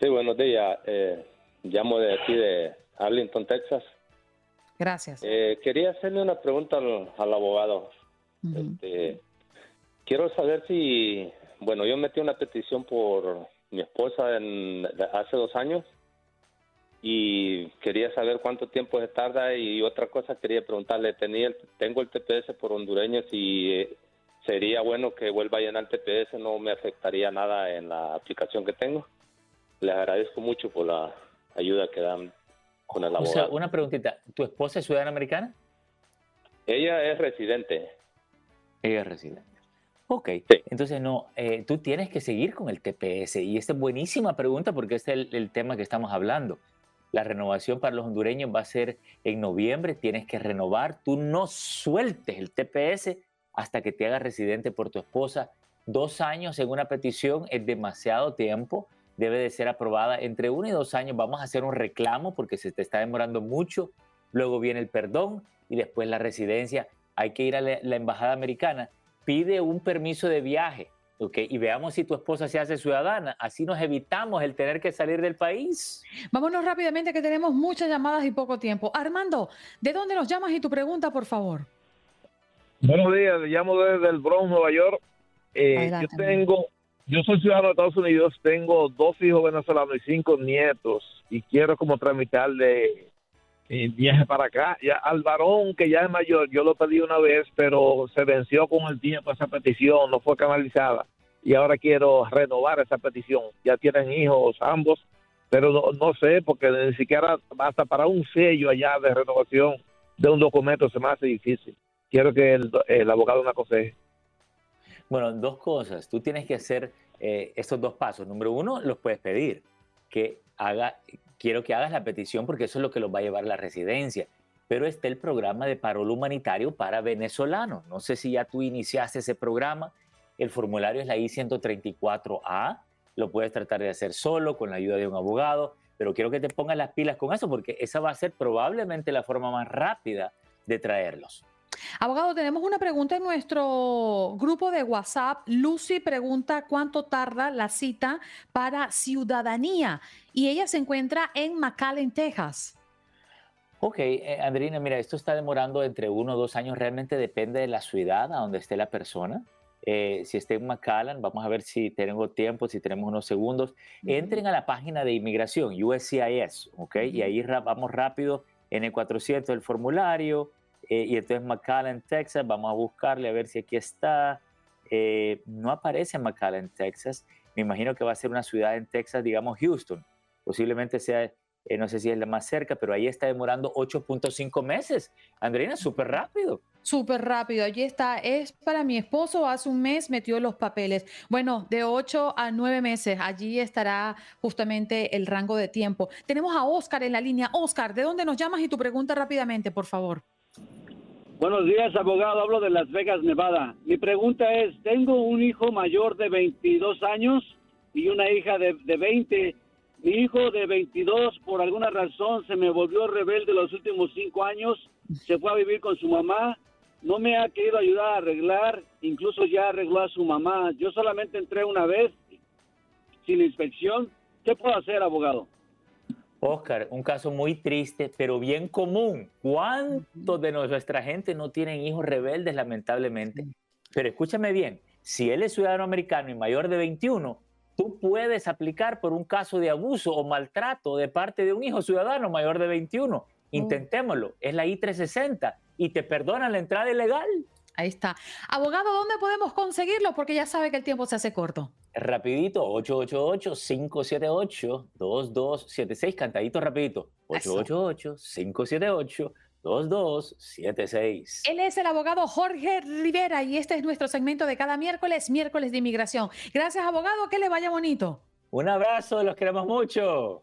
Sí, buenos días. Eh, llamo de aquí de Arlington, Texas. Gracias. Eh, quería hacerle una pregunta al, abogado. Este, quiero saber si, bueno, yo metí una petición por mi esposa en, hace dos años y quería saber cuánto tiempo se tarda y otra cosa quería preguntarle, tenía tengo el TPS por hondureño si eh, sería bueno que vuelva a llenar el TPS, no me afectaría nada en la aplicación que tengo. Les agradezco mucho por la ayuda que dan o sea, una preguntita, ¿tu esposa es ciudadana americana? Ella es residente. Ella es residente. Ok, entonces no, eh, tú tienes que seguir con el TPS y esta es buenísima pregunta porque este es el, tema que estamos hablando. La renovación para los hondureños va a ser en noviembre, tienes que renovar, tú no sueltes el TPS hasta que te hagas residente por tu esposa. Dos años en una petición es demasiado tiempo debe de ser aprobada entre uno y dos años. Vamos a hacer un reclamo porque se te está demorando mucho. Luego viene el perdón y después la residencia. Hay que ir a la, embajada americana, pide un permiso de viaje. Okay, y veamos si tu esposa se hace ciudadana. Así nos evitamos el tener que salir del país. Vámonos rápidamente que tenemos muchas llamadas y poco tiempo. Armando, ¿de dónde nos llamas y tu pregunta, por favor? Buenos días, le llamo desde el Bronx, Nueva York. Eh, yo tengo yo soy ciudadano de Estados Unidos, tengo dos hijos venezolanos y cinco nietos y quiero como tramitarle el viaje para acá. Al varón que ya es mayor, yo lo pedí una vez, pero se venció con el tiempo esa petición, no fue canalizada y ahora quiero renovar esa petición. Ya tienen hijos ambos, pero no, no sé porque ni siquiera hasta para un sello allá de renovación de un documento se me hace difícil. Quiero que el, el abogado me aconseje. Bueno, dos cosas. Tú tienes que hacer eh, estos dos pasos. Número uno, los puedes pedir. Que haga, quiero que hagas la petición porque eso es lo que los va a llevar a la residencia. Pero está el programa de parol humanitario para venezolanos. No sé si ya tú iniciaste ese programa. El formulario es la I-134A. Lo puedes tratar de hacer solo, con la ayuda de un abogado. Pero quiero que te pongas las pilas con eso porque esa va a ser probablemente la forma más rápida de traerlos. Abogado, tenemos una pregunta en nuestro grupo de WhatsApp. Lucy pregunta cuánto tarda la cita para ciudadanía y ella se encuentra en McAllen, Texas. Ok, eh, Andrina, mira, esto está demorando entre uno o dos años, realmente depende de la ciudad a donde esté la persona. Eh, si está en McAllen, vamos a ver si tengo tiempo, si tenemos unos segundos. Entren a la página de inmigración, USCIS, ¿ok? Y ahí vamos rápido en el 400 el formulario, eh, y entonces McAllen, Texas, vamos a buscarle a ver si aquí está. Eh, no aparece McAllen, Texas. Me imagino que va a ser una ciudad en Texas, digamos Houston. Posiblemente sea, eh, no sé si es la más cerca, pero ahí está demorando 8.5 meses. Andreina, súper rápido. Súper rápido, allí está. Es para mi esposo, hace un mes metió los papeles. Bueno, de 8 a 9 meses, allí estará justamente el rango de tiempo. Tenemos a Oscar en la línea. Oscar, ¿de dónde nos llamas y tu pregunta rápidamente, por favor? Buenos días, abogado. Hablo de Las Vegas, Nevada. Mi pregunta es, tengo un hijo mayor de 22 años y una hija de, de 20. Mi hijo de 22, por alguna razón, se me volvió rebelde los últimos cinco años. Se fue a vivir con su mamá. No me ha querido ayudar a arreglar. Incluso ya arregló a su mamá. Yo solamente entré una vez sin inspección. ¿Qué puedo hacer, abogado? Oscar, un caso muy triste, pero bien común. ¿Cuántos de nuestra gente no tienen hijos rebeldes, lamentablemente? Pero escúchame bien, si él es ciudadano americano y mayor de 21, tú puedes aplicar por un caso de abuso o maltrato de parte de un hijo ciudadano mayor de 21. Intentémoslo, es la I-360 y te perdonan la entrada ilegal. Ahí está. Abogado, ¿dónde podemos conseguirlo? Porque ya sabe que el tiempo se hace corto. Rapidito, 888-578-2276, cantadito rapidito. 888-578-2276. Él es el abogado Jorge Rivera y este es nuestro segmento de cada miércoles, miércoles de inmigración. Gracias, abogado, que le vaya bonito. Un abrazo, los queremos mucho.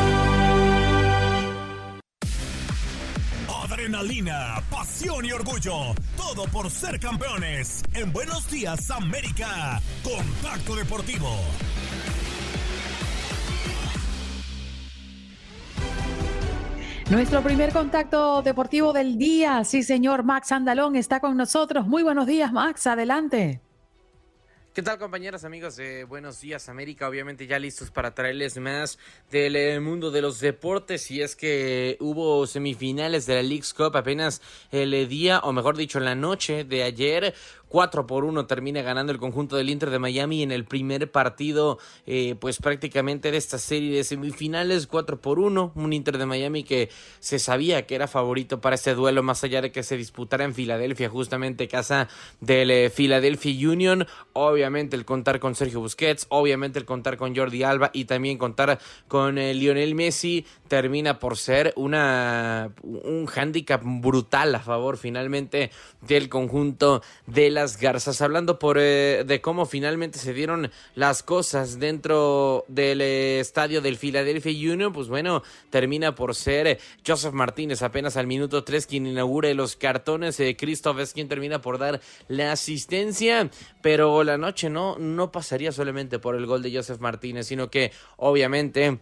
Adrenalina, pasión y orgullo. Todo por ser campeones. En Buenos Días América. Contacto Deportivo. Nuestro primer contacto deportivo del día, sí señor, Max Andalón está con nosotros. Muy buenos días, Max, adelante. ¿Qué tal compañeros, amigos de Buenos Días América? Obviamente ya listos para traerles más del eh, mundo de los deportes y es que hubo semifinales de la League's Cup apenas el día, o mejor dicho, la noche de ayer. 4 por 1 termina ganando el conjunto del Inter de Miami en el primer partido, eh, pues prácticamente de esta serie de semifinales, 4 por 1, un Inter de Miami que se sabía que era favorito para este duelo, más allá de que se disputara en Filadelfia, justamente casa del eh, Philadelphia Union, obviamente el contar con Sergio Busquets, obviamente el contar con Jordi Alba y también contar con eh, Lionel Messi, termina por ser una un hándicap brutal a favor finalmente del conjunto de la Garzas, hablando por, eh, de cómo finalmente se dieron las cosas dentro del eh, estadio del Philadelphia Union, pues bueno, termina por ser eh, Joseph Martínez apenas al minuto 3 quien inaugure los cartones, Christoph es quien termina por dar la asistencia, pero la noche no, no pasaría solamente por el gol de Joseph Martínez, sino que obviamente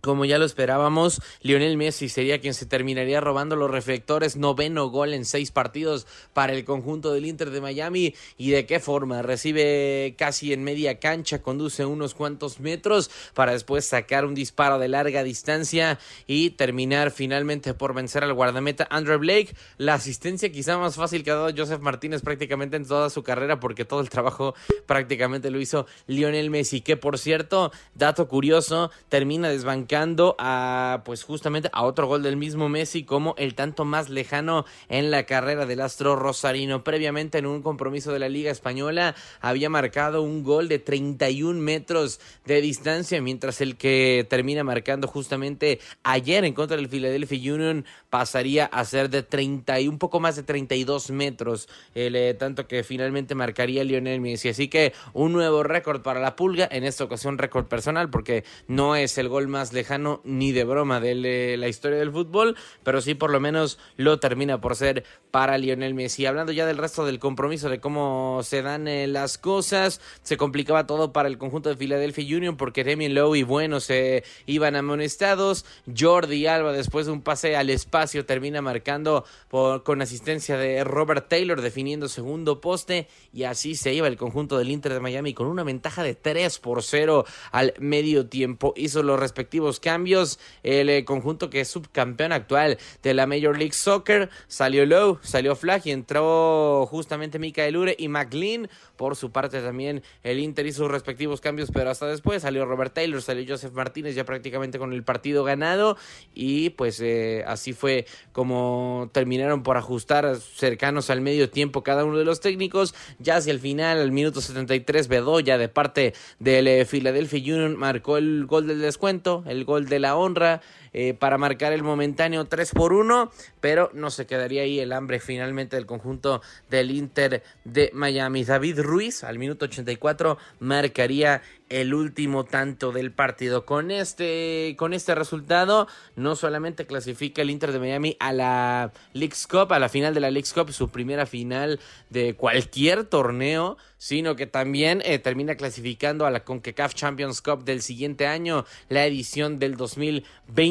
como ya lo esperábamos, Lionel Messi sería quien se terminaría robando los reflectores, noveno gol en seis partidos para el conjunto del Inter de Miami. ¿Y de qué forma? Recibe casi en media cancha, conduce unos cuantos metros para después sacar un disparo de larga distancia y terminar finalmente por vencer al guardameta Andrew Blake. La asistencia quizá más fácil que ha dado Joseph Martínez prácticamente en toda su carrera porque todo el trabajo prácticamente lo hizo Lionel Messi, que por cierto, dato curioso, termina desbancando a pues justamente a otro gol del mismo Messi como el tanto más lejano en la carrera del astro rosarino. Previamente en un compromiso de la Liga Española había marcado un gol de 31 metros de distancia, mientras el que termina marcando justamente ayer en contra del Philadelphia Union pasaría a ser de 30 y un poco más de 32 metros, el eh, tanto que finalmente marcaría Lionel Messi. Así que un nuevo récord para la pulga, en esta ocasión récord personal porque no es el gol más lejano lejano ni de broma de la historia del fútbol, pero sí por lo menos lo termina por ser para Lionel Messi. Hablando ya del resto del compromiso, de cómo se dan eh, las cosas, se complicaba todo para el conjunto de Philadelphia Union porque Demi Lowe y Bueno se iban amonestados. Jordi Alba, después de un pase al espacio, termina marcando con asistencia de Robert Taylor, definiendo segundo poste, y así se iba el conjunto del Inter de Miami con una ventaja de 3 por 0 al medio tiempo. Hizo los respectivos cambios. El eh, conjunto que es subcampeón actual de la Major League Soccer salió Low, salió Flag y entró justamente Mikael Ure y McLean. Por su parte también el Inter hizo sus respectivos cambios, pero hasta después salió Robert Taylor, salió Joseph Martínez ya prácticamente con el partido ganado y pues eh, así fue como terminaron por ajustar cercanos al medio tiempo cada uno de los técnicos. Ya hacia el final, al minuto 73, Bedoya de parte del eh, Philadelphia Union marcó el gol del descuento, el gol de la honra eh, para marcar el momentáneo 3 por 1, pero no se quedaría ahí el hambre finalmente del conjunto del Inter de Miami. David Ruiz al minuto 84 marcaría el último tanto del partido. Con este, con este resultado, no solamente clasifica el Inter de Miami a la League's Cup, a la final de la League's Cup, su primera final de cualquier torneo, sino que también eh, termina clasificando a la CONCACAF Champions Cup del siguiente año, la edición del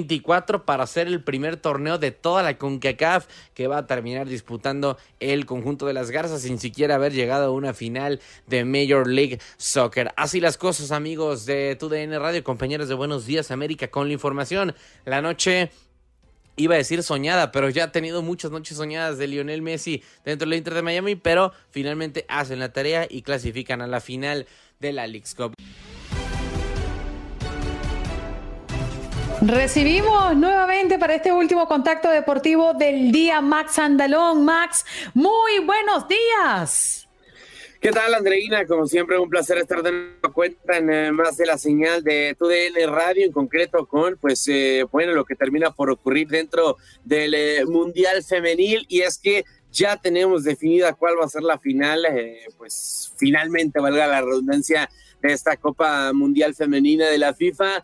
2024, para ser el primer torneo de toda la CONCACAF que va a terminar disputando el conjunto de las Garzas sin siquiera haber llegado a una final de Major League Soccer. Así las cosas amigos de TUDN Radio, compañeros de Buenos Días América, con la información. La noche iba a decir soñada, pero ya ha tenido muchas noches soñadas de Lionel Messi dentro del Inter de Miami, pero finalmente hacen la tarea y clasifican a la final de la League's Cup. Recibimos nuevamente para este último contacto deportivo del día Max Andalón. Max, muy buenos días. ¿Qué tal, Andreina? Como siempre, un placer estar de cuenta en eh, más de la señal de TUDN Radio, en concreto con, pues, eh, bueno, lo que termina por ocurrir dentro del eh, Mundial Femenil, y es que ya tenemos definida cuál va a ser la final, pues, finalmente, valga la redundancia, de esta Copa Mundial Femenina de la FIFA.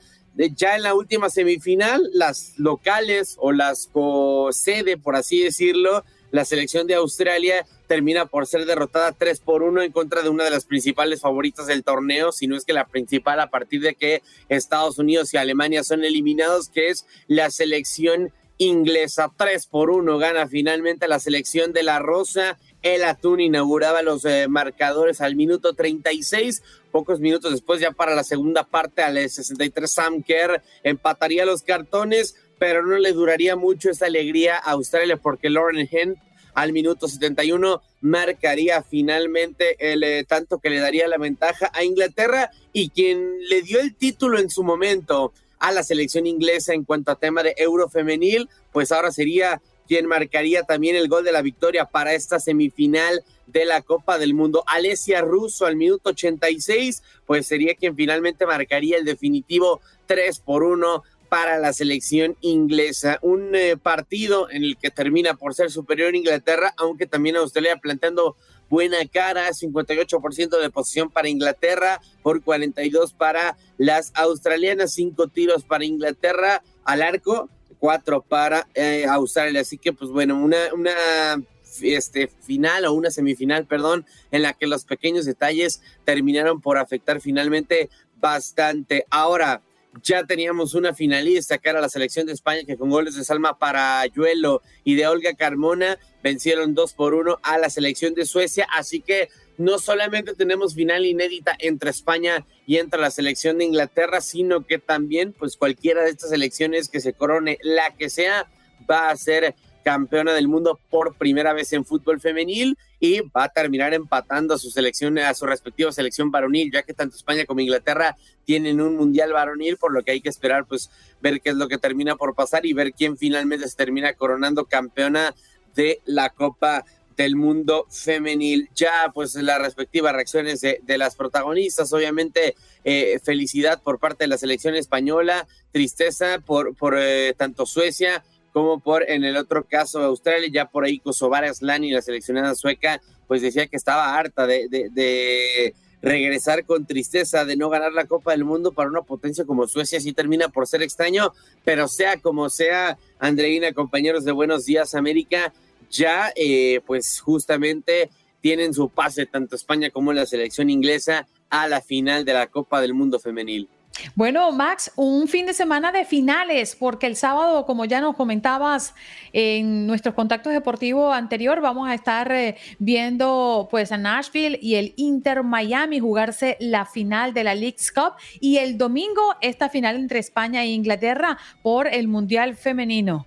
Ya en la última semifinal, las locales o las co-sede, por así decirlo, la selección de Australia termina por ser derrotada 3 por 1 en contra de una de las principales favoritas del torneo, si no es que la principal a partir de que Estados Unidos y Alemania son eliminados, que es la selección inglesa. 3 por 1 gana finalmente la selección de la Rosa. El Atún inauguraba los eh, marcadores al minuto 36. Pocos minutos después, ya para la segunda parte, al 63, Sam Kerr empataría los cartones, pero no le duraría mucho esa alegría a Australia porque Lauren Hent al minuto 71 marcaría finalmente el eh, tanto que le daría la ventaja a Inglaterra y quien le dio el título en su momento a la selección inglesa en cuanto a tema de Eurofemenil, pues ahora sería quien marcaría también el gol de la victoria para esta semifinal de la Copa del Mundo. Alesia Russo al minuto 86, pues sería quien finalmente marcaría el definitivo 3 por 1 para la selección inglesa. Un eh, partido en el que termina por ser superior Inglaterra, aunque también Australia planteando buena cara, 58% de posición para Inglaterra, por 42 para las australianas, cinco tiros para Inglaterra al arco, cuatro para eh, Australia. Así que, pues bueno, una, una este, final o una semifinal, perdón, en la que los pequeños detalles terminaron por afectar finalmente bastante. Ahora, ya teníamos una finalista que era la selección de España que con goles de Salma Parayuelo y de Olga Carmona vencieron dos por uno a la selección de Suecia, así que no solamente tenemos final inédita entre España y entre la selección de Inglaterra, sino que también pues cualquiera de estas selecciones que se corone, la que sea, va a ser campeona del mundo por primera vez en fútbol femenil y va a terminar empatando a su selección, a su respectiva selección varonil, ya que tanto España como Inglaterra tienen un mundial varonil, por lo que hay que esperar, pues, ver qué es lo que termina por pasar y ver quién finalmente se termina coronando campeona de la Copa del mundo femenil. Ya, pues, las respectivas reacciones de, las protagonistas, obviamente, eh, felicidad por parte de la selección española, tristeza por, por eh, tanto Suecia como por en el otro caso Australia, ya por ahí Kosovar Aslani, la seleccionada sueca, pues decía que estaba harta de, de, regresar con tristeza de no ganar la Copa del Mundo para una potencia como Suecia, sí termina por ser extraño, pero sea como sea, Andreina, compañeros de Buenos Días América, ya eh, pues justamente tienen su pase tanto España como la selección inglesa a la final de la Copa del Mundo femenil. Bueno, Max, un fin de semana de finales, porque el sábado, como ya nos comentabas en nuestros contactos deportivos anterior, vamos a estar eh, viendo pues a Nashville y el Inter Miami jugarse la final de la League's Cup y el domingo esta final entre España e Inglaterra por el Mundial Femenino.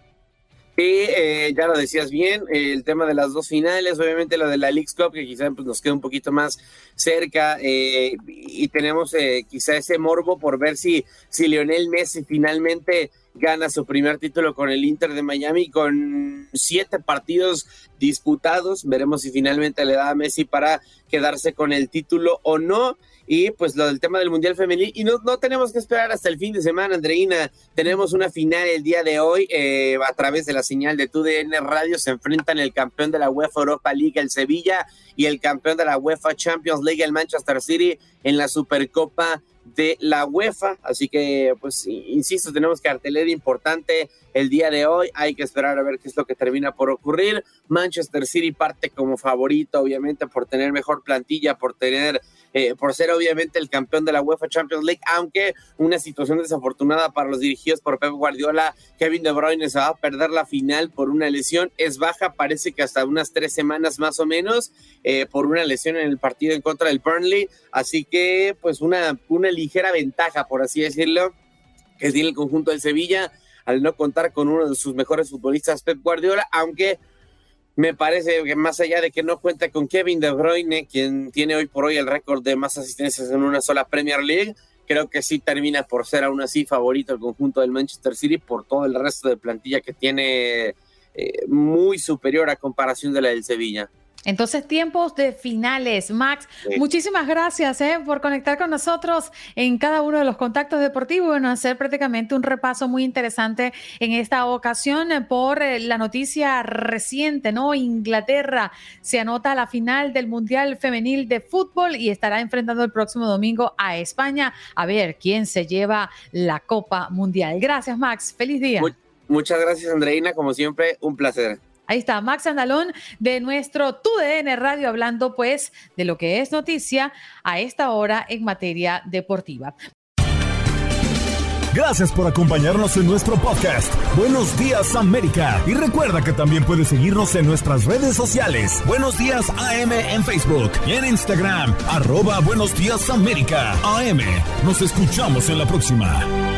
Sí, eh, ya lo decías bien, el tema de las dos finales, obviamente lo de la League Cup, que quizá pues, nos queda un poquito más cerca, eh, y tenemos eh, quizá ese morbo por ver si, si Lionel Messi finalmente gana su primer título con el Inter de Miami con siete partidos disputados. Veremos si finalmente le da a Messi para quedarse con el título o no y pues lo del tema del Mundial Femenil. Y no, no tenemos que esperar hasta el fin de semana, Andreina. Tenemos una final el día de hoy eh, a través de la señal de TUDN Radio. Se enfrentan el campeón de la UEFA Europa League, el Sevilla, y el campeón de la UEFA Champions League, el Manchester City, en la Supercopa de la UEFA. Así que, pues, insisto, tenemos cartelera importante el día de hoy. Hay que esperar a ver qué es lo que termina por ocurrir. Manchester City parte como favorito, obviamente, por tener mejor plantilla, por tener, eh, por ser obviamente el campeón de la UEFA Champions League, aunque una situación desafortunada para los dirigidos por Pep Guardiola, Kevin De Bruyne se va a perder la final por una lesión. Es baja, parece que hasta unas tres semanas más o menos, eh, por una lesión en el partido en contra del Burnley. Así que, pues, una, una ligera ventaja, por así decirlo, que tiene el conjunto del Sevilla al no contar con uno de sus mejores futbolistas, Pep Guardiola, aunque me parece que más allá de que no cuenta con Kevin De Bruyne, quien tiene hoy por hoy el récord de más asistencias en una sola Premier League, creo que sí termina por ser aún así favorito el conjunto del Manchester City por todo el resto de plantilla que tiene eh, muy superior a comparación de la del Sevilla. Entonces, tiempos de finales. Max, muchísimas gracias eh, por conectar con nosotros en cada uno de los contactos deportivos. Bueno, hacer prácticamente un repaso muy interesante en esta ocasión por eh, la noticia reciente, ¿no? Inglaterra se anota a la final del Mundial Femenil de Fútbol y estará enfrentando el próximo domingo a España a ver quién se lleva la Copa Mundial. Gracias, Max. Feliz día. muchas gracias, Andreina. Como siempre, un placer. Ahí está Max Andalón de nuestro TUDN Radio hablando pues de lo que es noticia a esta hora en materia deportiva. Gracias por acompañarnos en nuestro podcast. Buenos días América. Y recuerda que también puedes seguirnos en nuestras redes sociales. Buenos días AM en Facebook y en Instagram. Arroba Buenos días América. AM. Nos escuchamos en la próxima.